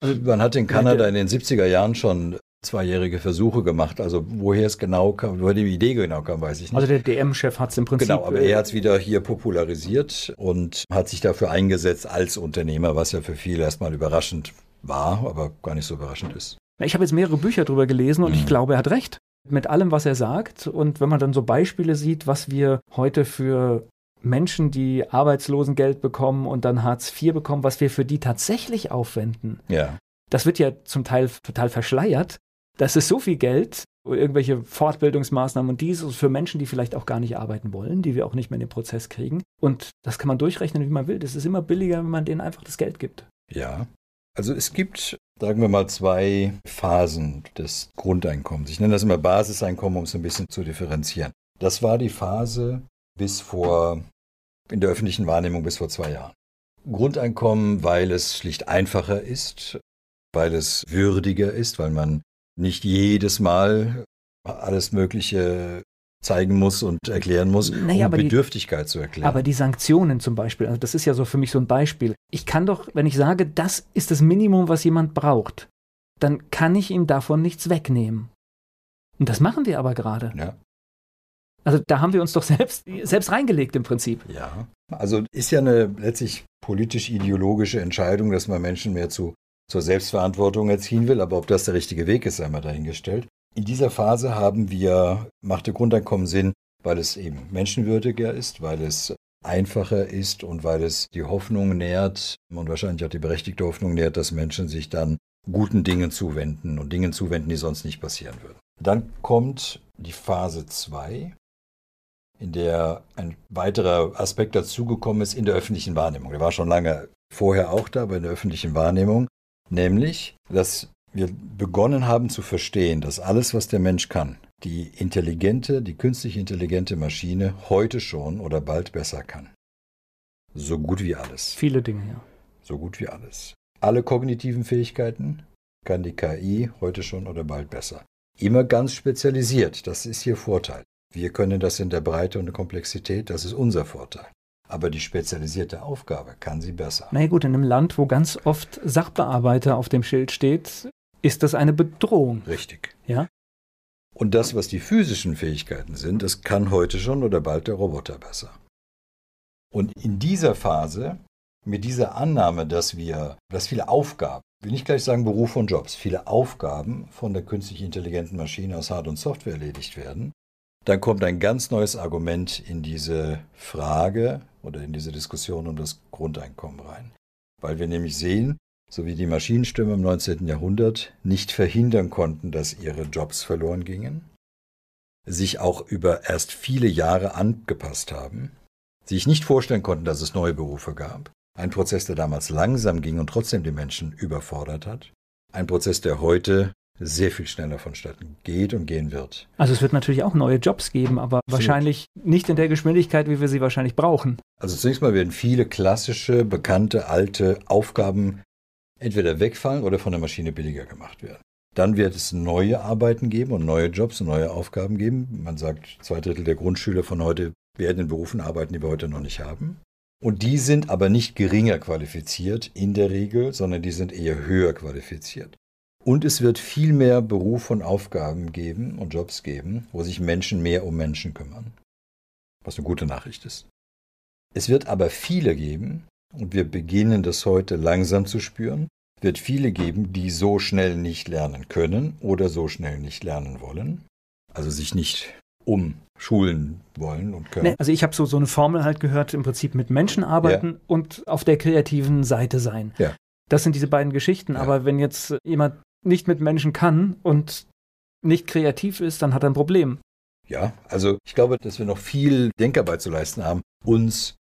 Also man hat in Kanada in den 70er Jahren schon zweijährige Versuche gemacht. Also woher es genau kam, woher die Idee genau kam, weiß ich nicht. Also der DM-Chef hat es im Prinzip. Genau, aber er hat es wieder hier popularisiert und hat sich dafür eingesetzt als Unternehmer, was ja für viele erstmal überraschend war, aber gar nicht so überraschend ist. Ich habe jetzt mehrere Bücher darüber gelesen und mhm. ich glaube, er hat recht mit allem, was er sagt. Und wenn man dann so Beispiele sieht, was wir heute für Menschen, die Arbeitslosengeld bekommen und dann Hartz IV bekommen, was wir für die tatsächlich aufwenden. Ja. Das wird ja zum Teil total verschleiert. Das ist so viel Geld, irgendwelche Fortbildungsmaßnahmen und dies für Menschen, die vielleicht auch gar nicht arbeiten wollen, die wir auch nicht mehr in den Prozess kriegen. Und das kann man durchrechnen, wie man will. Das ist immer billiger, wenn man denen einfach das Geld gibt. Ja. Also es gibt, sagen wir mal, zwei Phasen des Grundeinkommens. Ich nenne das immer Basiseinkommen, um es ein bisschen zu differenzieren. Das war die Phase bis vor, in der öffentlichen Wahrnehmung bis vor zwei Jahren. Grundeinkommen, weil es schlicht einfacher ist, weil es würdiger ist, weil man nicht jedes Mal alles Mögliche zeigen muss und erklären muss, naja, um Bedürftigkeit die, zu erklären. Aber die Sanktionen zum Beispiel, also das ist ja so für mich so ein Beispiel. Ich kann doch, wenn ich sage, das ist das Minimum, was jemand braucht, dann kann ich ihm davon nichts wegnehmen. Und das machen wir aber gerade. Ja. Also da haben wir uns doch selbst, selbst reingelegt im Prinzip. Ja, also ist ja eine letztlich politisch-ideologische Entscheidung, dass man Menschen mehr zu, zur Selbstverantwortung erziehen will, aber ob das der richtige Weg ist, sei mal dahingestellt. In dieser Phase haben wir, macht der Grundeinkommen Sinn, weil es eben menschenwürdiger ist, weil es einfacher ist und weil es die Hoffnung nährt und wahrscheinlich auch die berechtigte Hoffnung nährt, dass Menschen sich dann guten Dingen zuwenden und Dingen zuwenden, die sonst nicht passieren würden. Dann kommt die Phase 2, in der ein weiterer Aspekt dazugekommen ist in der öffentlichen Wahrnehmung. Der war schon lange vorher auch da, aber in der öffentlichen Wahrnehmung, nämlich, dass wir begonnen haben zu verstehen, dass alles, was der Mensch kann, die intelligente, die künstlich intelligente Maschine heute schon oder bald besser kann. So gut wie alles. Viele Dinge, ja. So gut wie alles. Alle kognitiven Fähigkeiten kann die KI heute schon oder bald besser. Immer ganz spezialisiert, das ist ihr Vorteil. Wir können das in der Breite und der Komplexität, das ist unser Vorteil. Aber die spezialisierte Aufgabe kann sie besser. Na ja, gut, in einem Land, wo ganz oft Sachbearbeiter auf dem Schild steht, ist das eine Bedrohung. Richtig. Ja? Und das, was die physischen Fähigkeiten sind, das kann heute schon oder bald der Roboter besser. Und in dieser Phase, mit dieser Annahme, dass wir, dass viele Aufgaben, will nicht gleich sagen Berufe und Jobs, viele Aufgaben von der künstlich intelligenten Maschine aus Hard- und Software erledigt werden, dann kommt ein ganz neues Argument in diese Frage oder in diese Diskussion um das Grundeinkommen rein. Weil wir nämlich sehen, so wie die Maschinenstürme im 19. Jahrhundert nicht verhindern konnten, dass ihre Jobs verloren gingen, sich auch über erst viele Jahre angepasst haben, sich nicht vorstellen konnten, dass es neue Berufe gab, ein Prozess, der damals langsam ging und trotzdem die Menschen überfordert hat, ein Prozess, der heute sehr viel schneller vonstatten geht und gehen wird. Also es wird natürlich auch neue Jobs geben, aber Absolut. wahrscheinlich nicht in der Geschwindigkeit, wie wir sie wahrscheinlich brauchen. Also zunächst mal werden viele klassische, bekannte, alte Aufgaben entweder wegfallen oder von der Maschine billiger gemacht werden. Dann wird es neue Arbeiten geben und neue Jobs und neue Aufgaben geben. Man sagt, zwei Drittel der Grundschüler von heute werden in Berufen arbeiten, die wir heute noch nicht haben. Und die sind aber nicht geringer qualifiziert in der Regel, sondern die sind eher höher qualifiziert. Und es wird viel mehr Berufe und Aufgaben geben und Jobs geben, wo sich Menschen mehr um Menschen kümmern. Was eine gute Nachricht ist. Es wird aber viele geben, und wir beginnen das heute langsam zu spüren, wird viele geben, die so schnell nicht lernen können oder so schnell nicht lernen wollen, also sich nicht umschulen wollen und können. Also ich habe so, so eine Formel halt gehört, im Prinzip mit Menschen arbeiten ja. und auf der kreativen Seite sein. Ja. Das sind diese beiden Geschichten. Ja. Aber wenn jetzt jemand nicht mit Menschen kann und nicht kreativ ist, dann hat er ein Problem. Ja, also ich glaube, dass wir noch viel Denkarbeit zu leisten haben, uns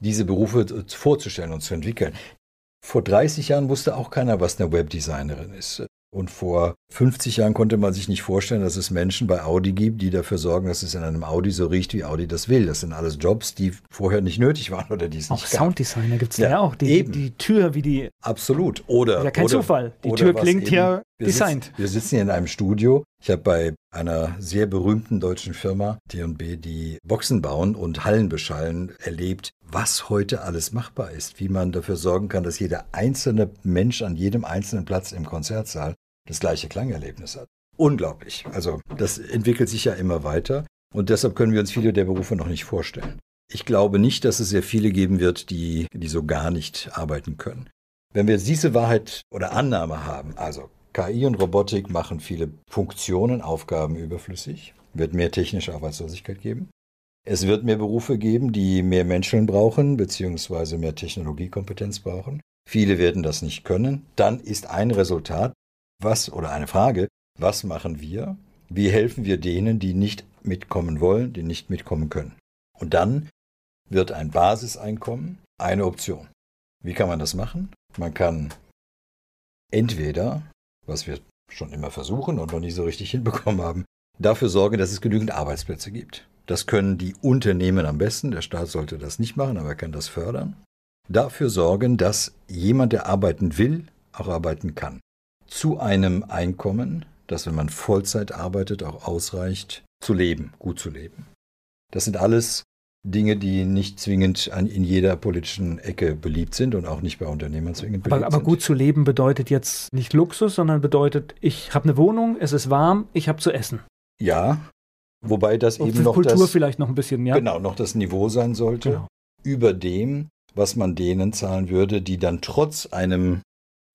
diese Berufe vorzustellen und zu entwickeln. Vor 30 Jahren wusste auch keiner, was eine Webdesignerin ist. Und vor 50 Jahren konnte man sich nicht vorstellen, dass es Menschen bei Audi gibt, die dafür sorgen, dass es in einem Audi so riecht, wie Audi das will. Das sind alles Jobs, die vorher nicht nötig waren oder die es nicht auch gab. Sounddesigner gibt es ja, ja, auch. Die, eben. die Tür, wie die. Absolut. Oder. Ja, kein oder, Zufall. Die Tür klingt eben, ja designt. Sitzen, wir sitzen hier in einem Studio. Ich habe bei einer sehr berühmten deutschen Firma, D&B, die Boxen bauen und Hallen beschallen, erlebt, was heute alles machbar ist, wie man dafür sorgen kann, dass jeder einzelne Mensch an jedem einzelnen Platz im Konzertsaal das gleiche Klangerlebnis hat. Unglaublich. Also das entwickelt sich ja immer weiter und deshalb können wir uns viele der Berufe noch nicht vorstellen. Ich glaube nicht, dass es sehr viele geben wird, die, die so gar nicht arbeiten können. Wenn wir diese Wahrheit oder Annahme haben, also KI und Robotik machen viele Funktionen, Aufgaben überflüssig, wird mehr technische Arbeitslosigkeit geben. Es wird mehr Berufe geben, die mehr Menschen brauchen, beziehungsweise mehr Technologiekompetenz brauchen. Viele werden das nicht können. Dann ist ein Resultat, was, oder eine Frage, was machen wir? Wie helfen wir denen, die nicht mitkommen wollen, die nicht mitkommen können? Und dann wird ein Basiseinkommen eine Option. Wie kann man das machen? Man kann entweder, was wir schon immer versuchen und noch nie so richtig hinbekommen haben, dafür sorgen, dass es genügend Arbeitsplätze gibt. Das können die Unternehmen am besten. Der Staat sollte das nicht machen, aber er kann das fördern. Dafür sorgen, dass jemand, der arbeiten will, auch arbeiten kann. Zu einem Einkommen, das, wenn man Vollzeit arbeitet, auch ausreicht, zu leben, gut zu leben. Das sind alles Dinge, die nicht zwingend in jeder politischen Ecke beliebt sind und auch nicht bei Unternehmern zwingend beliebt aber, aber sind. gut zu leben bedeutet jetzt nicht Luxus, sondern bedeutet, ich habe eine Wohnung, es ist warm, ich habe zu essen. Ja, Wobei das Und eben noch Kultur das, vielleicht noch ein bisschen, ja. Genau, noch das Niveau sein sollte, genau. über dem, was man denen zahlen würde, die dann trotz einem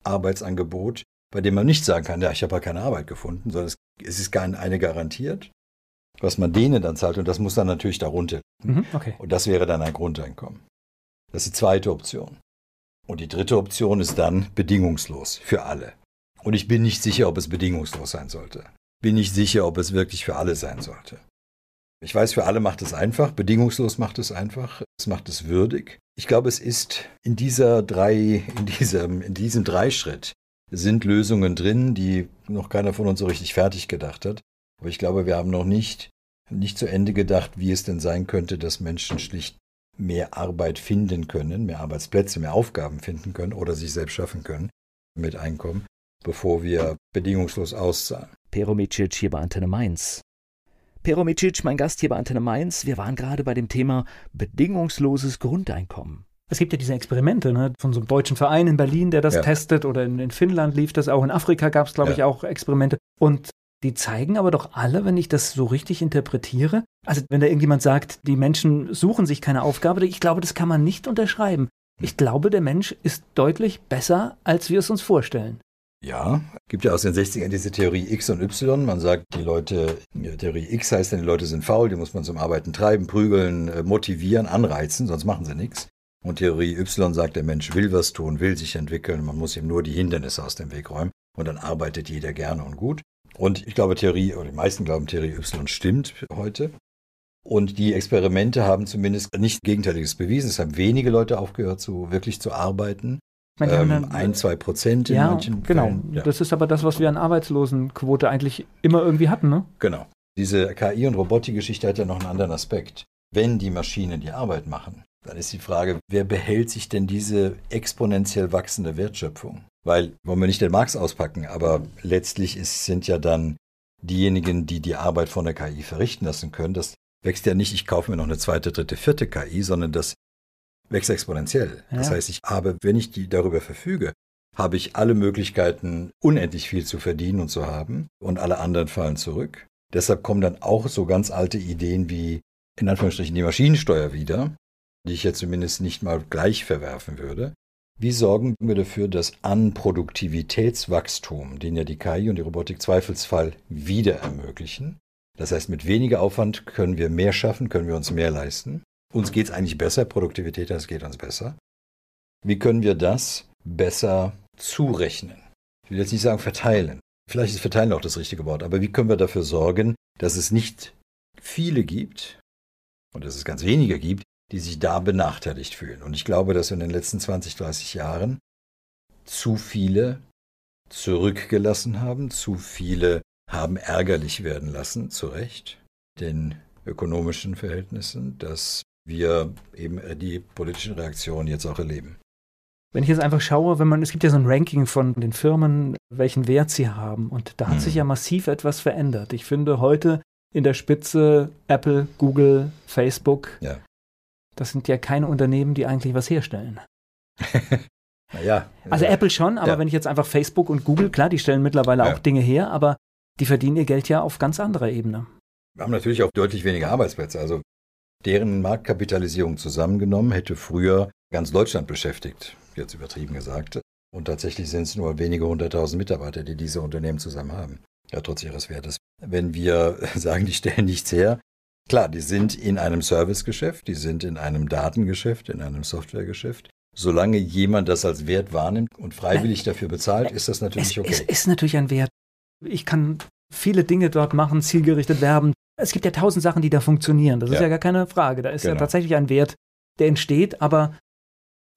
Arbeitsangebot bei dem man nicht sagen kann, ja, ich habe ja keine Arbeit gefunden, sondern es, es ist gar eine garantiert, was man denen dann zahlt und das muss dann natürlich darunter liegen. Mhm, okay. Und das wäre dann ein Grundeinkommen. Das ist die zweite Option. Und die dritte Option ist dann bedingungslos für alle. Und ich bin nicht sicher, ob es bedingungslos sein sollte. Bin nicht sicher, ob es wirklich für alle sein sollte. Ich weiß, für alle macht es einfach, bedingungslos macht es einfach, es macht es würdig. Ich glaube, es ist in dieser drei, in diesem, in diesem Dreischritt sind Lösungen drin, die noch keiner von uns so richtig fertig gedacht hat. Aber ich glaube, wir haben noch nicht, nicht zu Ende gedacht, wie es denn sein könnte, dass Menschen schlicht mehr Arbeit finden können, mehr Arbeitsplätze, mehr Aufgaben finden können oder sich selbst schaffen können mit Einkommen, bevor wir bedingungslos auszahlen. Peromicic hier bei Antenne Mainz. Peromicic, mein Gast hier bei Antenne Mainz. Wir waren gerade bei dem Thema bedingungsloses Grundeinkommen. Es gibt ja diese Experimente ne, von so einem deutschen Verein in Berlin, der das Ja. testet, oder in, in Finnland lief das auch, in Afrika gab es, glaube Ja. ich, auch Experimente. Und die zeigen aber doch alle, wenn ich das so richtig interpretiere, also wenn da irgendjemand sagt, die Menschen suchen sich keine Aufgabe, ich glaube, das kann man nicht unterschreiben. Ich glaube, der Mensch ist deutlich besser, als wir es uns vorstellen. Ja, gibt ja aus den 60ern diese Theorie X und Y. Man sagt, die Leute, ja, Theorie X heißt dann, die Leute sind faul, die muss man zum Arbeiten treiben, prügeln, äh, motivieren, anreizen, sonst machen sie nichts. Und Theorie Y sagt, der Mensch will was tun, will sich entwickeln, man muss ihm nur die Hindernisse aus dem Weg räumen und dann arbeitet jeder gerne und gut. Und ich glaube, Theorie, oder die meisten glauben, Theorie Y stimmt heute. Und die Experimente haben zumindest nicht Gegenteiliges bewiesen. Es haben wenige Leute aufgehört, zu, wirklich zu arbeiten. Ähm, dann- ein, zwei Prozent in ja, manchen genau. Fällen. Ja. Das ist aber das, was wir an Arbeitslosenquote eigentlich immer irgendwie hatten, ne? Genau. Diese KI- und Robotikgeschichte hat ja noch einen anderen Aspekt. Wenn die Maschinen die Arbeit machen, dann ist die Frage, wer behält sich denn diese exponentiell wachsende Wertschöpfung? Weil, wollen wir nicht den Marx auspacken, aber letztlich ist, sind ja dann diejenigen, die die Arbeit von der KI verrichten lassen können. Das wächst ja nicht, ich kaufe mir noch eine zweite, dritte, vierte KI, sondern das wächst exponentiell. Das Ja. heißt, ich habe, wenn ich die darüber verfüge, habe ich alle Möglichkeiten, unendlich viel zu verdienen und zu haben und alle anderen fallen zurück. Deshalb kommen dann auch so ganz alte Ideen wie in Anführungsstrichen die Maschinensteuer wieder, die ich jetzt zumindest nicht mal gleich verwerfen würde. Wie sorgen wir dafür, dass an Produktivitätswachstum, den ja die KI und die Robotik Zweifelsfall wieder ermöglichen, das heißt, mit weniger Aufwand können wir mehr schaffen, können wir uns mehr leisten. Uns geht es eigentlich besser, Produktivität, das geht uns besser. Wie können wir das besser zurechnen? Ich will jetzt nicht sagen verteilen. Vielleicht ist verteilen auch das richtige Wort, aber wie können wir dafür sorgen, dass es nicht viele gibt und dass es ganz wenige gibt, die sich da benachteiligt fühlen? Und ich glaube, dass wir in den letzten 20, 30 Jahren zu viele zurückgelassen haben, zu viele haben ärgerlich werden lassen, zu Recht, den ökonomischen Verhältnissen, dass wir eben die politischen Reaktionen jetzt auch erleben. Wenn ich jetzt einfach schaue, wenn man, es gibt ja so ein Ranking von den Firmen, welchen Wert sie haben. Und da hat Mhm. sich ja massiv etwas verändert. Ich finde heute in der Spitze Apple, Google, Facebook. Ja. Das sind ja keine Unternehmen, die eigentlich was herstellen. Naja. Also Apple schon, aber ja. wenn ich jetzt einfach Facebook und Google, klar, die stellen mittlerweile Ja. auch Dinge her, aber die verdienen ihr Geld ja auf ganz anderer Ebene. Wir haben natürlich auch deutlich weniger Arbeitsplätze. Also deren Marktkapitalisierung zusammengenommen hätte früher ganz Deutschland beschäftigt, jetzt übertrieben gesagt. Und tatsächlich sind es nur wenige hunderttausend Mitarbeiter, die diese Unternehmen zusammen haben. Ja, trotz ihres Wertes. Wenn wir sagen, die stellen nichts her, klar, die sind in einem Servicegeschäft, die sind in einem Datengeschäft, in einem Softwaregeschäft. Solange jemand das als Wert wahrnimmt und freiwillig dafür bezahlt, ist das natürlich okay. es ist natürlich ein Wert. Ich kann viele Dinge dort machen, zielgerichtet werben. Es gibt ja tausend Sachen, die da funktionieren. Das ist Ja. ja gar keine Frage. Da ist ja Genau. tatsächlich ein Wert, der entsteht, aber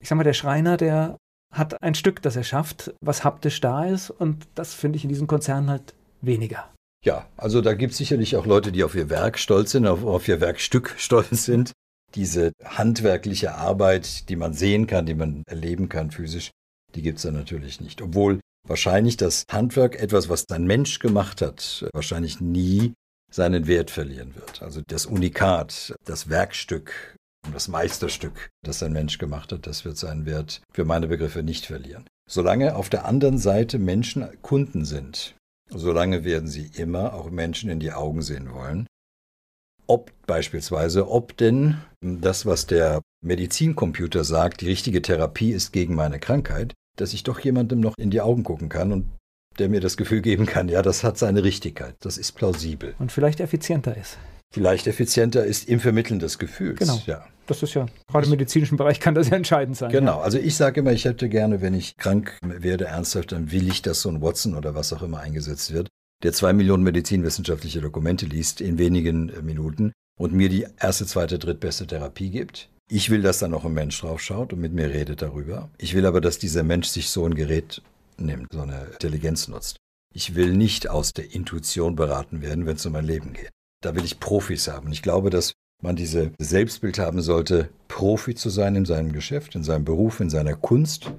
ich sag mal, der Schreiner, der hat ein Stück, das er schafft, was haptisch da ist und das finde ich in diesen Konzernen halt weniger. Ja, also da gibt es sicherlich auch Leute, die auf ihr Werk stolz sind, auf, auf ihr Werkstück stolz sind. Diese handwerkliche Arbeit, die man sehen kann, die man erleben kann physisch, die gibt es da natürlich nicht. Obwohl wahrscheinlich das Handwerk, etwas, was ein Mensch gemacht hat, wahrscheinlich nie seinen Wert verlieren wird. Also das Unikat, das Werkstück, das Meisterstück, das ein Mensch gemacht hat, das wird seinen Wert für meine Begriffe nicht verlieren. Solange auf der anderen Seite Menschen Kunden sind, solange werden sie immer auch Menschen in die Augen sehen wollen. Ob beispielsweise, ob denn das, was der Medizincomputer sagt, die richtige Therapie ist gegen meine Krankheit, dass ich doch jemandem noch in die Augen gucken kann und der mir das Gefühl geben kann, ja, das hat seine Richtigkeit, das ist plausibel. Und vielleicht effizienter ist. Vielleicht effizienter ist im Vermitteln des Gefühls. Genau. Ja. Das ist ja, gerade im medizinischen Bereich kann das ja entscheidend sein. Genau. Ja. Also ich sage immer, ich hätte gerne, wenn ich krank werde, ernsthaft, dann will ich, dass so ein Watson oder was auch immer eingesetzt wird, der zwei Millionen medizinwissenschaftliche Dokumente liest in wenigen äh, Minuten und mir die erste, zweite, drittbeste Therapie gibt. Ich will, dass da noch ein Mensch drauf schaut und mit mir redet darüber. Ich will aber, dass dieser Mensch sich so ein Gerät nimmt, so eine Intelligenz nutzt. Ich will nicht aus der Intuition beraten werden, wenn es um mein Leben geht. Da will ich Profis haben. Ich glaube, dass man diese Selbstbild haben sollte, Profi zu sein in seinem Geschäft, in seinem Beruf, in seiner Kunst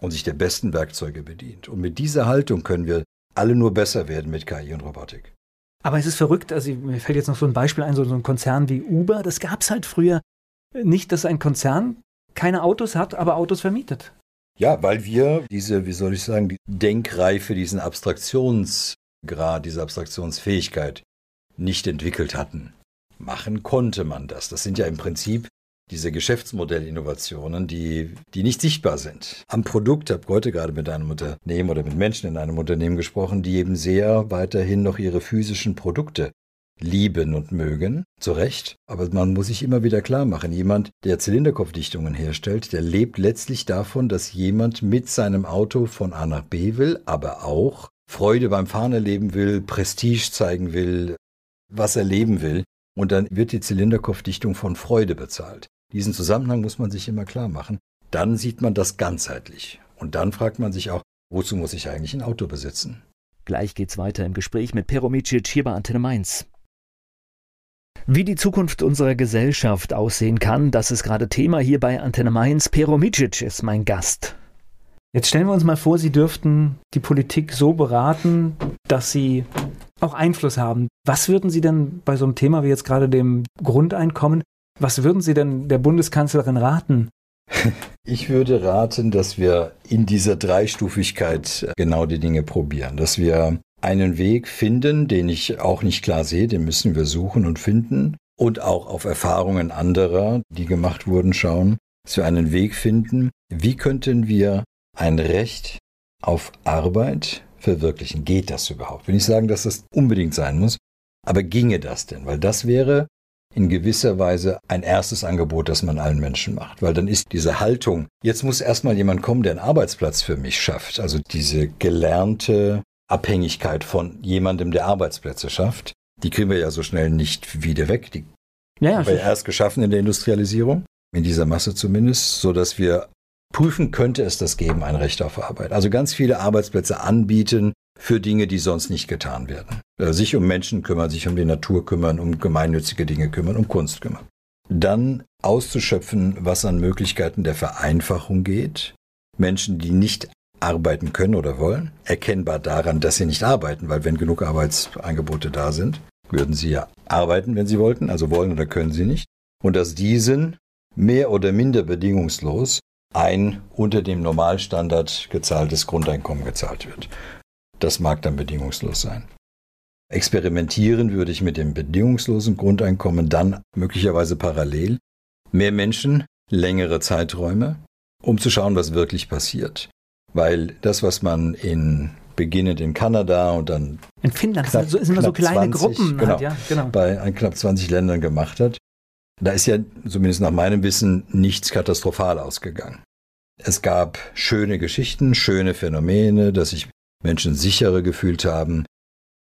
und sich der besten Werkzeuge bedient. Und mit dieser Haltung können wir alle nur besser werden mit KI und Robotik. Aber es ist verrückt, also mir fällt jetzt noch so ein Beispiel ein, so, ein Konzern wie Uber, das gab es halt früher nicht, dass ein Konzern keine Autos hat, aber Autos vermietet. Ja, weil wir diese, wie soll ich sagen, die Denkreife, diesen Abstraktionsgrad, diese Abstraktionsfähigkeit nicht entwickelt hatten. Machen konnte man das. Das sind ja im Prinzip diese Geschäftsmodellinnovationen, die, die nicht sichtbar sind. Am Produkt, ich habe heute gerade mit einem Unternehmen oder mit Menschen in einem Unternehmen gesprochen, die eben sehr weiterhin noch ihre physischen Produkte lieben und mögen, zu Recht. Aber man muss sich immer wieder klar machen, jemand, der Zylinderkopfdichtungen herstellt, der lebt letztlich davon, dass jemand mit seinem Auto von A nach B will, aber auch Freude beim Fahren erleben will, Prestige zeigen will, was er leben will. Und dann wird die Zylinderkopfdichtung von Freude bezahlt. Diesen Zusammenhang muss man sich immer klar machen. Dann sieht man das ganzheitlich. Und dann fragt man sich auch, wozu muss ich eigentlich ein Auto besitzen? Gleich geht's weiter im Gespräch mit Peromicic hier bei Antenne Mainz. Wie die Zukunft unserer Gesellschaft aussehen kann, das ist gerade Thema hier bei Antenne Mainz. Peromicic ist mein Gast. Jetzt stellen wir uns mal vor, Sie dürften die Politik so beraten, dass Sie auch Einfluss haben. Was würden Sie denn bei so einem Thema wie jetzt gerade dem Grundeinkommen was würden Sie denn der Bundeskanzlerin raten? Ich würde raten, dass wir in dieser Dreistufigkeit äh, genau die Dinge probieren, dass wir einen Weg finden, den ich auch nicht klar sehe, den müssen wir suchen und finden und auch auf Erfahrungen anderer, die gemacht wurden, schauen, dass wir einen Weg finden, wie könnten wir ein Recht auf Arbeit verwirklichen. Geht das überhaupt? Will ich sagen, dass das unbedingt sein muss, aber ginge das denn? Weil das wäre in gewisser Weise ein erstes Angebot, das man allen Menschen macht. Weil dann ist diese Haltung, jetzt muss erstmal jemand kommen, der einen Arbeitsplatz für mich schafft. Also diese gelernte Abhängigkeit von jemandem, der Arbeitsplätze schafft, die kriegen wir ja so schnell nicht wieder weg. Die ja, haben wir ja erst geschaffen in der Industrialisierung, in dieser Masse zumindest, so dass wir prüfen, könnte es das geben, ein Recht auf Arbeit. Also ganz viele Arbeitsplätze anbieten, für Dinge, die sonst nicht getan werden. Äh, sich um Menschen kümmern, sich um die Natur kümmern, um gemeinnützige Dinge kümmern, um Kunst kümmern. Dann auszuschöpfen, was an Möglichkeiten der Vereinfachung geht. Menschen, die nicht arbeiten können oder wollen, erkennbar daran, dass sie nicht arbeiten, weil wenn genug Arbeitsangebote da sind, würden sie ja arbeiten, wenn sie wollten, also wollen oder können sie nicht. Und dass diesen mehr oder minder bedingungslos ein unter dem Normalstandard gezahltes Grundeinkommen gezahlt wird. Das mag dann bedingungslos sein. Experimentieren würde ich mit dem bedingungslosen Grundeinkommen dann möglicherweise parallel. Mehr Menschen, längere Zeiträume, um zu schauen, was wirklich passiert. Weil das, was man in beginnend in Kanada und dann in Finnland knapp, sind immer so kleine 20, Gruppen genau, halt, ja, genau. bei knapp 20 Ländern gemacht hat. Da ist ja zumindest nach meinem Wissen nichts katastrophal ausgegangen. Es gab schöne Geschichten, schöne Phänomene, dass sich Menschen sicherer gefühlt haben.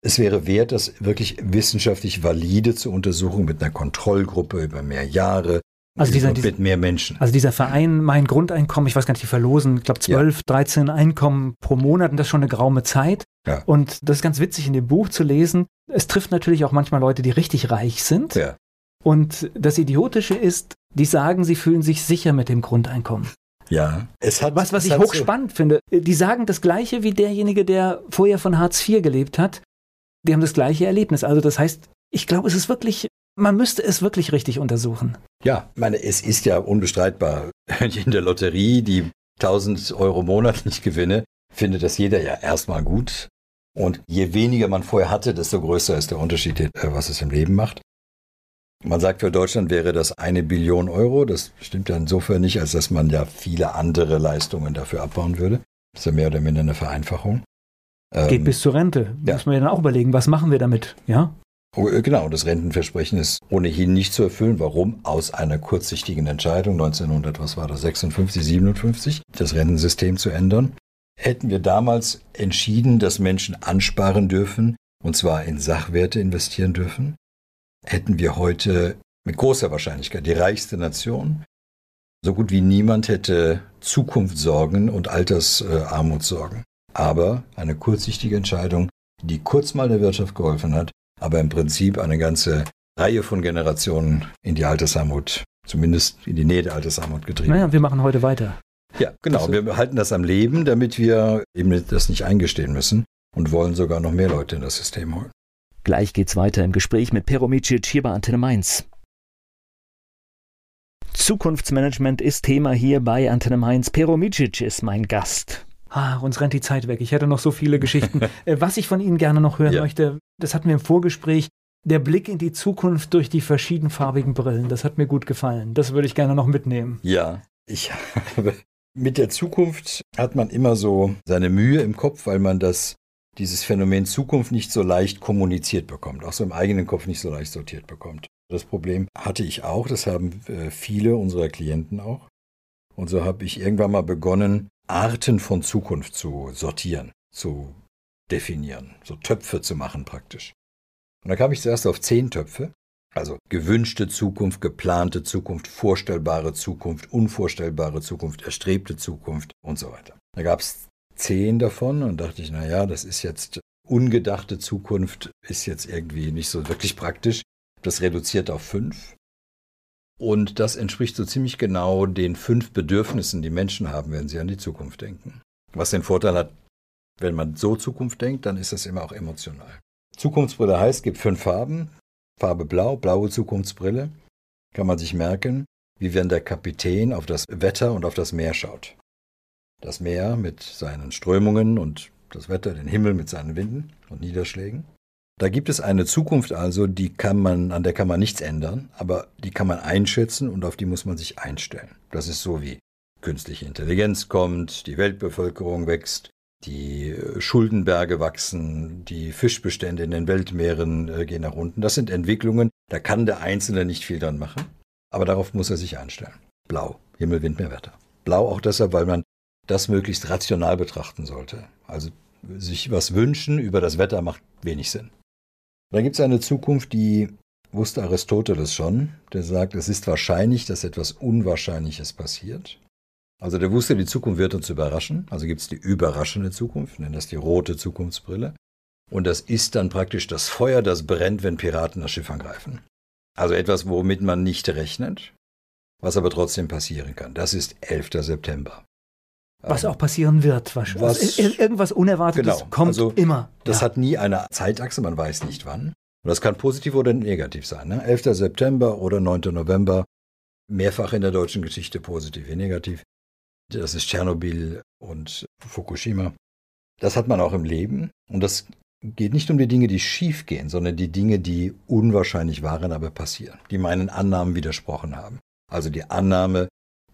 Es wäre wert, das wirklich wissenschaftlich valide zu untersuchen mit einer Kontrollgruppe über mehr Jahre. Also dieser, mit mehr Menschen. Also dieser Verein, mein Grundeinkommen, ich weiß gar nicht, die verlosen, ich glaube 12, ja. 13 Einkommen pro Monat und das schon eine geraume Zeit. Ja. Und das ist ganz witzig in dem Buch zu lesen. Es trifft natürlich auch manchmal Leute, die richtig reich sind. Ja. Und das Idiotische ist, die sagen, sie fühlen sich sicher mit dem Grundeinkommen. Ja, es hat was, was ich hochspannend so finde. Die sagen das Gleiche wie derjenige, der vorher von Hartz IV gelebt hat. Die haben das gleiche Erlebnis. Also das heißt, ich glaube, es ist wirklich, man müsste es wirklich richtig untersuchen. Ja, meine, es ist ja unbestreitbar. Wenn ich in der Lotterie die 1000 Euro monatlich gewinne, findet das jeder ja erstmal gut. Und je weniger man vorher hatte, desto größer ist der Unterschied, äh, was es im Leben macht. Man sagt, für Deutschland wäre das eine Billion Euro. Das stimmt ja insofern nicht, als dass man ja viele andere Leistungen dafür abbauen würde. Das ist ja mehr oder minder eine Vereinfachung. Geht ähm, bis zur Rente. Ja. Muss man ja dann auch überlegen, was machen wir damit, ja? Oh, äh, genau, das Rentenversprechen ist ohnehin nicht zu erfüllen. Warum? Aus einer kurzsichtigen Entscheidung 1900, was war das, 56, 57, das Rentensystem zu ändern. Hätten wir damals entschieden, dass Menschen ansparen dürfen, und zwar in Sachwerte investieren dürfen, hätten wir heute mit großer Wahrscheinlichkeit die reichste Nation. So gut wie niemand hätte Zukunftssorgen und Altersarmutssorgen. Aber eine kurzsichtige Entscheidung, die kurz mal der Wirtschaft geholfen hat, aber im Prinzip eine ganze Reihe von Generationen in die Altersarmut, zumindest in die Nähe der Altersarmut getrieben. Naja, wir machen heute weiter. Ja, genau. Das wir halten das am Leben, damit wir eben das nicht eingestehen müssen und wollen sogar noch mehr Leute in das System holen. Gleich geht's weiter im Gespräch mit Peromicic hier bei Antenne Mainz. Zukunftsmanagement ist Thema hier bei Antenne Mainz. Peromicic ist mein Gast. Ah, uns rennt die Zeit weg. Ich hätte noch so viele Geschichten. Äh, was ich von Ihnen gerne noch hören ja. möchte, das hatten wir im Vorgespräch, der Blick in die Zukunft durch die verschiedenfarbigen Brillen. Das hat mir gut gefallen. Das würde ich gerne noch mitnehmen. Ja, ich habe mit der Zukunft hat man immer so seine Mühe im Kopf, weil man das dieses Phänomen Zukunft nicht so leicht kommuniziert bekommt, auch so im eigenen Kopf nicht so leicht sortiert bekommt. Das Problem hatte ich auch, das haben äh, viele unserer Klienten auch. Und so habe ich irgendwann mal begonnen, Arten von Zukunft zu sortieren, zu definieren, so Töpfe zu machen praktisch. Und da kam ich zuerst auf zehn Töpfe, also gewünschte Zukunft, geplante Zukunft, vorstellbare Zukunft, unvorstellbare Zukunft, erstrebte Zukunft und so weiter. Da gab es zehn davon und dachte ich, naja, das ist jetzt ungedachte Zukunft, ist jetzt irgendwie nicht so wirklich praktisch. Das reduziert auf fünf. Und das entspricht so ziemlich genau den fünf Bedürfnissen, die Menschen haben, wenn sie an die Zukunft denken. Was den Vorteil hat, wenn man so Zukunft denkt, dann ist das immer auch emotional. Zukunftsbrille heißt, gibt fünf Farben. Farbe Blau, blaue Zukunftsbrille. Kann man sich merken, wie wenn der Kapitän auf das Wetter und auf das Meer schaut. Das Meer mit seinen Strömungen und das Wetter, den Himmel mit seinen Winden und Niederschlägen. Da gibt es eine Zukunft also, die kann man, an der kann man nichts ändern, aber die kann man einschätzen und auf die muss man sich einstellen. Das ist so wie künstliche Intelligenz kommt, die Weltbevölkerung wächst, die äh, Schuldenberge wachsen, die Fischbestände in den Weltmeeren äh, gehen nach unten. Das sind Entwicklungen, da kann der Einzelne nicht viel dran machen, aber darauf muss er sich einstellen. Blau, Himmel, Wind, Meer, Wetter. Blau auch deshalb, weil man das möglichst rational betrachten sollte. Also sich was wünschen über das Wetter macht wenig Sinn. Da gibt es eine Zukunft, die wusste Aristoteles schon, der sagt, es ist wahrscheinlich, dass etwas Unwahrscheinliches passiert. Also der wusste, die Zukunft wird uns überraschen. Also gibt es die überraschende Zukunft, nennen das die rote Zukunftsbrille. Und das ist dann praktisch das Feuer, das brennt, wenn Piraten das Schiff angreifen. Also etwas, womit man nicht rechnet, was aber trotzdem passieren kann. Das ist 11. September. Was auch passieren wird. Was, was irgendwas Unerwartetes genau, kommt also, immer. Das ja. hat nie eine Zeitachse, man weiß nicht wann. Und das kann positiv oder negativ sein. Ne? 11. September oder 9. November, mehrfach in der deutschen Geschichte positiv wie negativ. Das ist Tschernobyl und Fukushima. Das hat man auch im Leben. Und das geht nicht um die Dinge, die schief gehen, sondern die Dinge, die unwahrscheinlich waren, aber passieren, die meinen Annahmen widersprochen haben. Also die Annahme,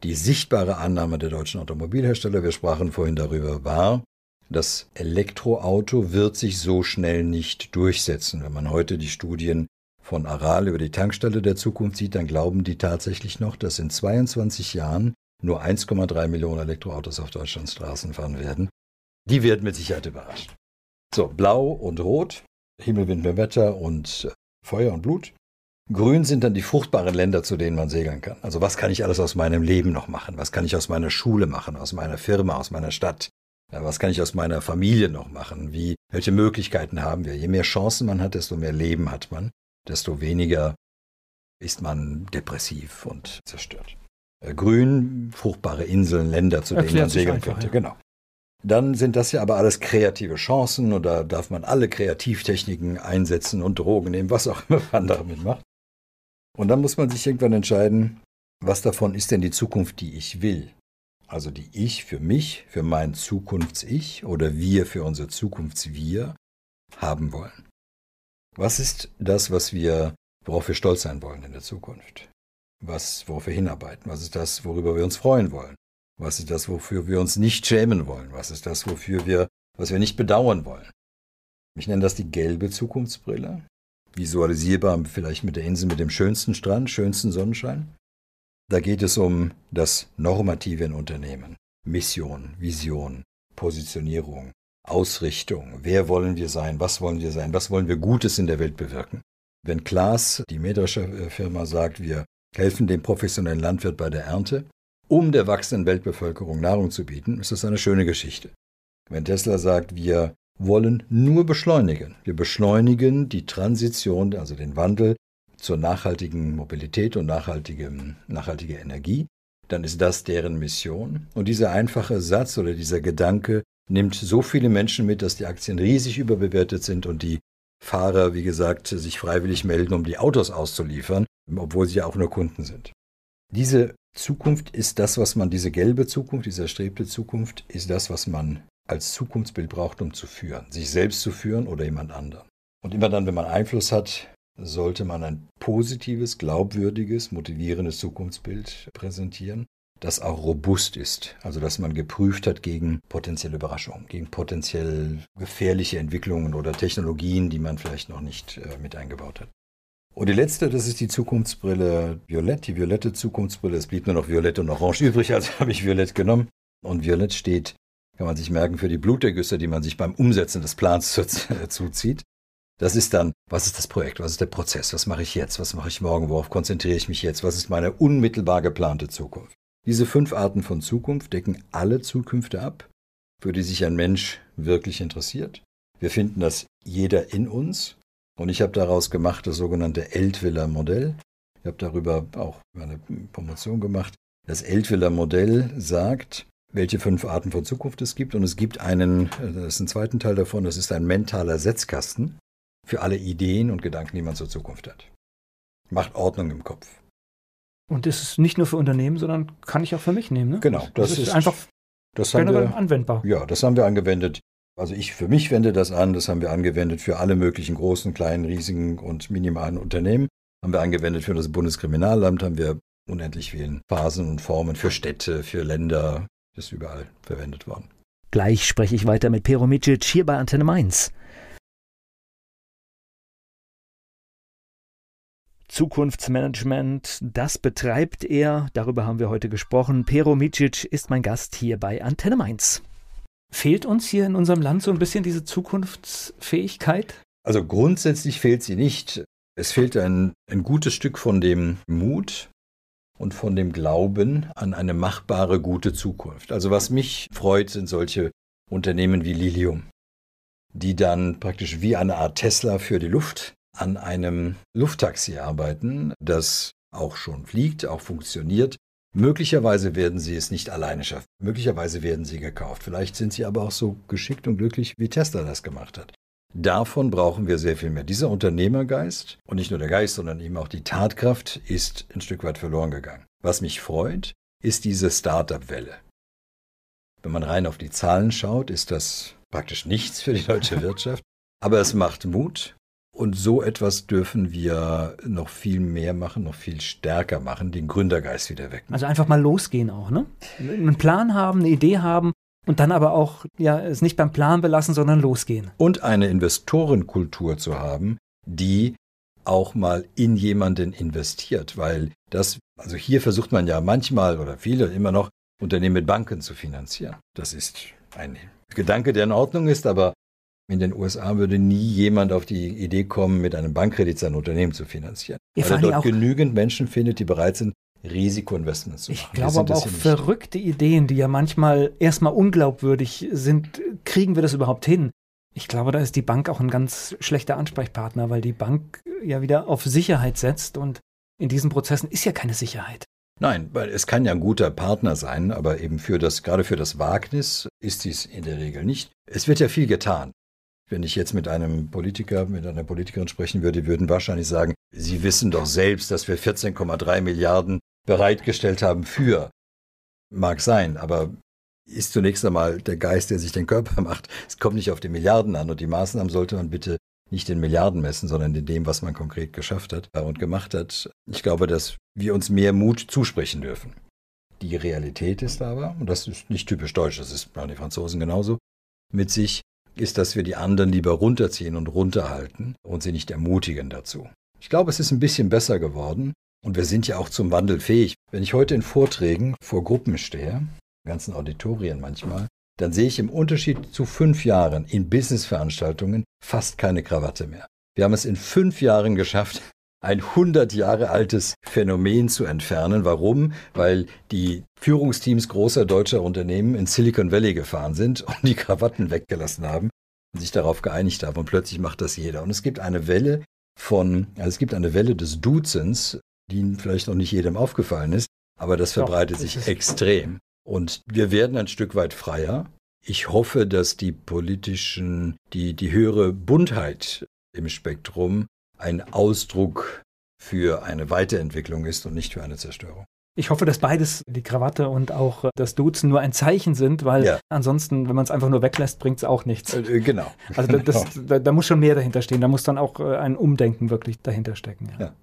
die sichtbare Annahme der deutschen Automobilhersteller, wir sprachen vorhin darüber, war, das Elektroauto wird sich so schnell nicht durchsetzen. Wenn man heute die Studien von Aral über die Tankstelle der Zukunft sieht, dann glauben die tatsächlich noch, dass in 22 Jahren nur 1,3 Millionen Elektroautos auf Deutschlands Straßen fahren werden. Die werden mit Sicherheit überrascht. So, blau und rot, Himmel, Wind, Wetter und Feuer und Blut. Grün sind dann die fruchtbaren Länder, zu denen man segeln kann. Also was kann ich alles aus meinem Leben noch machen? Was kann ich aus meiner Schule machen, aus meiner Firma, aus meiner Stadt? Was kann ich aus meiner Familie noch machen? Wie, welche Möglichkeiten haben wir? Je mehr Chancen man hat, desto mehr Leben hat man, desto weniger ist man depressiv und zerstört. Äh, grün, fruchtbare Inseln, Länder, zu denen man segeln einfach, könnte. Ja. Genau. Dann sind das ja aber alles kreative Chancen und da darf man alle Kreativtechniken einsetzen und Drogen nehmen, was auch immer man damit macht. Und dann muss man sich irgendwann entscheiden, was davon ist denn die Zukunft, die ich will? Also die ich für mich, für mein Zukunfts-Ich oder wir für unser Zukunfts-Wir haben wollen. Was ist das, was wir, worauf wir stolz sein wollen in der Zukunft? Was, worauf wir hinarbeiten? Was ist das, worüber wir uns freuen wollen? Was ist das, wofür wir uns nicht schämen wollen? Was ist das, wofür wir was wir nicht bedauern wollen. Ich nenne das die gelbe Zukunftsbrille. Visualisierbar vielleicht mit der Insel mit dem schönsten Strand, schönsten Sonnenschein. Da geht es um das Normative in Unternehmen. Mission, Vision, Positionierung, Ausrichtung. Wer wollen wir sein? Was wollen wir sein? Was wollen wir Gutes in der Welt bewirken? Wenn Klaas, die mähdrescher Firma, sagt, wir helfen dem professionellen Landwirt bei der Ernte, um der wachsenden Weltbevölkerung Nahrung zu bieten, ist das eine schöne Geschichte. Wenn Tesla sagt, wir wollen nur beschleunigen, wir beschleunigen die Transition, also den Wandel zur nachhaltigen Mobilität und nachhaltige, nachhaltige Energie, dann ist das deren Mission. Und dieser einfache Satz oder dieser Gedanke nimmt so viele Menschen mit, dass die Aktien riesig überbewertet sind und die Fahrer, wie gesagt, sich freiwillig melden, um die Autos auszuliefern, obwohl sie ja auch nur Kunden sind. Diese Zukunft ist das, was man, diese gelbe Zukunft, diese erstrebte Zukunft, ist das, was man als Zukunftsbild braucht, um zu führen, sich selbst zu führen oder jemand anderen. Und immer dann, wenn man Einfluss hat, sollte man ein positives, glaubwürdiges, motivierendes Zukunftsbild präsentieren, das auch robust ist, also dass man geprüft hat gegen potenzielle Überraschungen, gegen potenziell gefährliche Entwicklungen oder Technologien, die man vielleicht noch nicht äh, mit eingebaut hat. Und die letzte, das ist die Zukunftsbrille Violett, die violette Zukunftsbrille. Es blieb nur noch Violett und Orange übrig, also habe ich Violett genommen. Und Violett steht, kann man sich merken, für die Blutergüsse, die man sich beim Umsetzen des Plans zuzieht. Das ist dann, was ist das Projekt, was ist der Prozess, was mache ich jetzt, was mache ich morgen, worauf konzentriere ich mich jetzt, was ist meine unmittelbar geplante Zukunft. Diese fünf Arten von Zukunft decken alle Zukünfte ab, für die sich ein Mensch wirklich interessiert. Wir finden das jeder in uns und ich habe daraus gemacht das sogenannte Eltwiller Modell. Ich habe darüber auch eine Promotion gemacht. Das Eltwiller Modell sagt, welche fünf Arten von Zukunft es gibt. Und es gibt einen, das ist ein zweiten Teil davon, das ist ein mentaler Setzkasten für alle Ideen und Gedanken, die man zur Zukunft hat. Macht Ordnung im Kopf. Und das ist nicht nur für Unternehmen, sondern kann ich auch für mich nehmen. Ne? Genau, das, das ist, ist, einfach das wir, anwendbar. Ja, das haben wir angewendet. Also ich für mich wende das an, das haben wir angewendet für alle möglichen großen, kleinen, riesigen und minimalen Unternehmen. Haben wir angewendet für das Bundeskriminalamt, haben wir unendlich vielen Phasen und Formen für Städte, für Länder. Das ist überall verwendet worden. Gleich spreche ich weiter mit Pero Micic hier bei Antenne Mainz. Zukunftsmanagement, das betreibt er. Darüber haben wir heute gesprochen. Pero Micic ist mein Gast hier bei Antenne Mainz. Fehlt uns hier in unserem Land so ein bisschen diese Zukunftsfähigkeit? Also grundsätzlich fehlt sie nicht. Es fehlt ein, ein gutes Stück von dem Mut und von dem Glauben an eine machbare, gute Zukunft. Also was mich freut, sind solche Unternehmen wie Lilium, die dann praktisch wie eine Art Tesla für die Luft an einem Lufttaxi arbeiten, das auch schon fliegt, auch funktioniert. Möglicherweise werden sie es nicht alleine schaffen. Möglicherweise werden sie gekauft. Vielleicht sind sie aber auch so geschickt und glücklich, wie Tesla das gemacht hat. Davon brauchen wir sehr viel mehr. Dieser Unternehmergeist und nicht nur der Geist, sondern eben auch die Tatkraft ist ein Stück weit verloren gegangen. Was mich freut, ist diese Start-up-Welle. Wenn man rein auf die Zahlen schaut, ist das praktisch nichts für die deutsche Wirtschaft. Aber es macht Mut und so etwas dürfen wir noch viel mehr machen, noch viel stärker machen, den Gründergeist wieder wecken. Also einfach mal losgehen auch, ne? Einen Plan haben, eine Idee haben und dann aber auch ja es nicht beim Plan belassen, sondern losgehen. Und eine Investorenkultur zu haben, die auch mal in jemanden investiert, weil das, also hier versucht man ja manchmal oder viele immer noch Unternehmen mit Banken zu finanzieren. Das ist ein Gedanke, der in Ordnung ist, aber in den USA würde nie jemand auf die Idee kommen, mit einem Bankkredit sein Unternehmen zu finanzieren. Ja, weil er dort genügend Menschen findet, die bereit sind, Risikoinvestments zu machen. Ich glaube aber auch verrückte Ideen, die ja manchmal erstmal unglaubwürdig sind, kriegen wir das überhaupt hin? Ich glaube, da ist die Bank auch ein ganz schlechter Ansprechpartner, weil die Bank ja wieder auf Sicherheit setzt und in diesen Prozessen ist ja keine Sicherheit. Nein, weil es kann ja ein guter Partner sein, aber eben für das, gerade für das Wagnis ist dies in der Regel nicht. Es wird ja viel getan. Wenn ich jetzt mit einem Politiker, mit einer Politikerin sprechen würde, die würden wahrscheinlich sagen, Sie wissen doch selbst, dass wir 14,3 Milliarden bereitgestellt haben für. Mag sein, aber ist zunächst einmal der Geist, der sich den Körper macht. Es kommt nicht auf die Milliarden an und die Maßnahmen sollte man bitte nicht in Milliarden messen, sondern in dem, was man konkret geschafft hat und gemacht hat. Ich glaube, dass wir uns mehr Mut zusprechen dürfen. Die Realität ist aber, und das ist nicht typisch deutsch, das ist bei den Franzosen genauso, mit sich, ist, dass wir die anderen lieber runterziehen und runterhalten und sie nicht ermutigen dazu. Ich glaube, es ist ein bisschen besser geworden und wir sind ja auch zum Wandel fähig. Wenn ich heute in Vorträgen vor Gruppen stehe, ganzen Auditorien manchmal, dann sehe ich im Unterschied zu fünf Jahren in Businessveranstaltungen fast keine Krawatte mehr. Wir haben es in fünf Jahren geschafft, ein 100 Jahre altes Phänomen zu entfernen. Warum? Weil die Führungsteams großer deutscher Unternehmen in Silicon Valley gefahren sind und die Krawatten weggelassen haben und sich darauf geeinigt haben. Und plötzlich macht das jeder. Und es gibt eine Welle von, also es gibt eine Welle des Duzens, die vielleicht noch nicht jedem aufgefallen ist, aber das verbreitet Doch, sich extrem. Und wir werden ein Stück weit freier. Ich hoffe, dass die politischen, die, die höhere Buntheit im Spektrum ein Ausdruck für eine Weiterentwicklung ist und nicht für eine Zerstörung. Ich hoffe, dass beides, die Krawatte und auch das Duzen, nur ein Zeichen sind, weil ja. ansonsten, wenn man es einfach nur weglässt, bringt es auch nichts. Äh, äh, genau. Also das, genau. da, da, muss schon mehr dahinter stehen. Da muss dann auch äh, ein Umdenken wirklich dahinter stecken. Ja. Ja.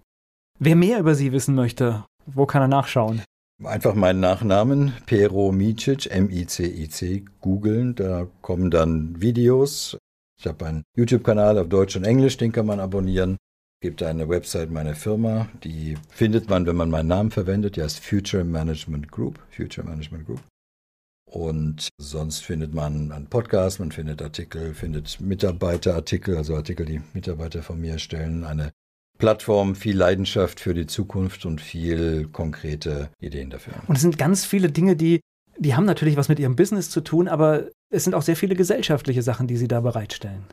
Wer mehr über Sie wissen möchte, wo kann er nachschauen? Einfach meinen Nachnamen, Pero Micic, M-I-C-I-C, googeln. Da kommen dann Videos, ich habe einen YouTube-Kanal auf Deutsch und Englisch, den kann man abonnieren. Es gibt eine Website meiner Firma, die findet man, wenn man meinen Namen verwendet. Die heißt Future Management Group. Future Management Group. Und sonst findet man einen Podcast, man findet Artikel, findet Mitarbeiterartikel, also Artikel, die Mitarbeiter von mir stellen, eine Plattform, viel Leidenschaft für die Zukunft und viel konkrete Ideen dafür. Und es sind ganz viele Dinge, die die haben natürlich was mit ihrem Business zu tun, aber es sind auch sehr viele gesellschaftliche Sachen, die sie da bereitstellen.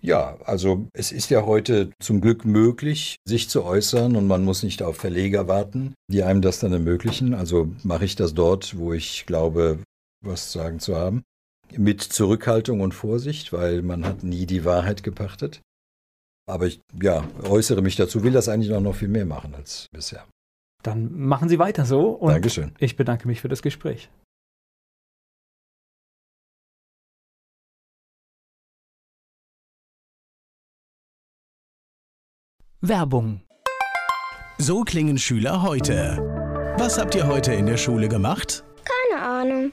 Ja, also es ist ja heute zum Glück möglich, sich zu äußern und man muss nicht auf Verleger warten, die einem das dann ermöglichen. Also mache ich das dort, wo ich glaube, was zu sagen zu haben. Mit Zurückhaltung und Vorsicht, weil man hat nie die Wahrheit gepachtet. Aber ich ja, äußere mich dazu, will das eigentlich auch noch viel mehr machen als bisher. Dann machen Sie weiter so und Dankeschön. ich bedanke mich für das Gespräch. Werbung. So klingen Schüler heute. Was habt ihr heute in der Schule gemacht? Keine Ahnung.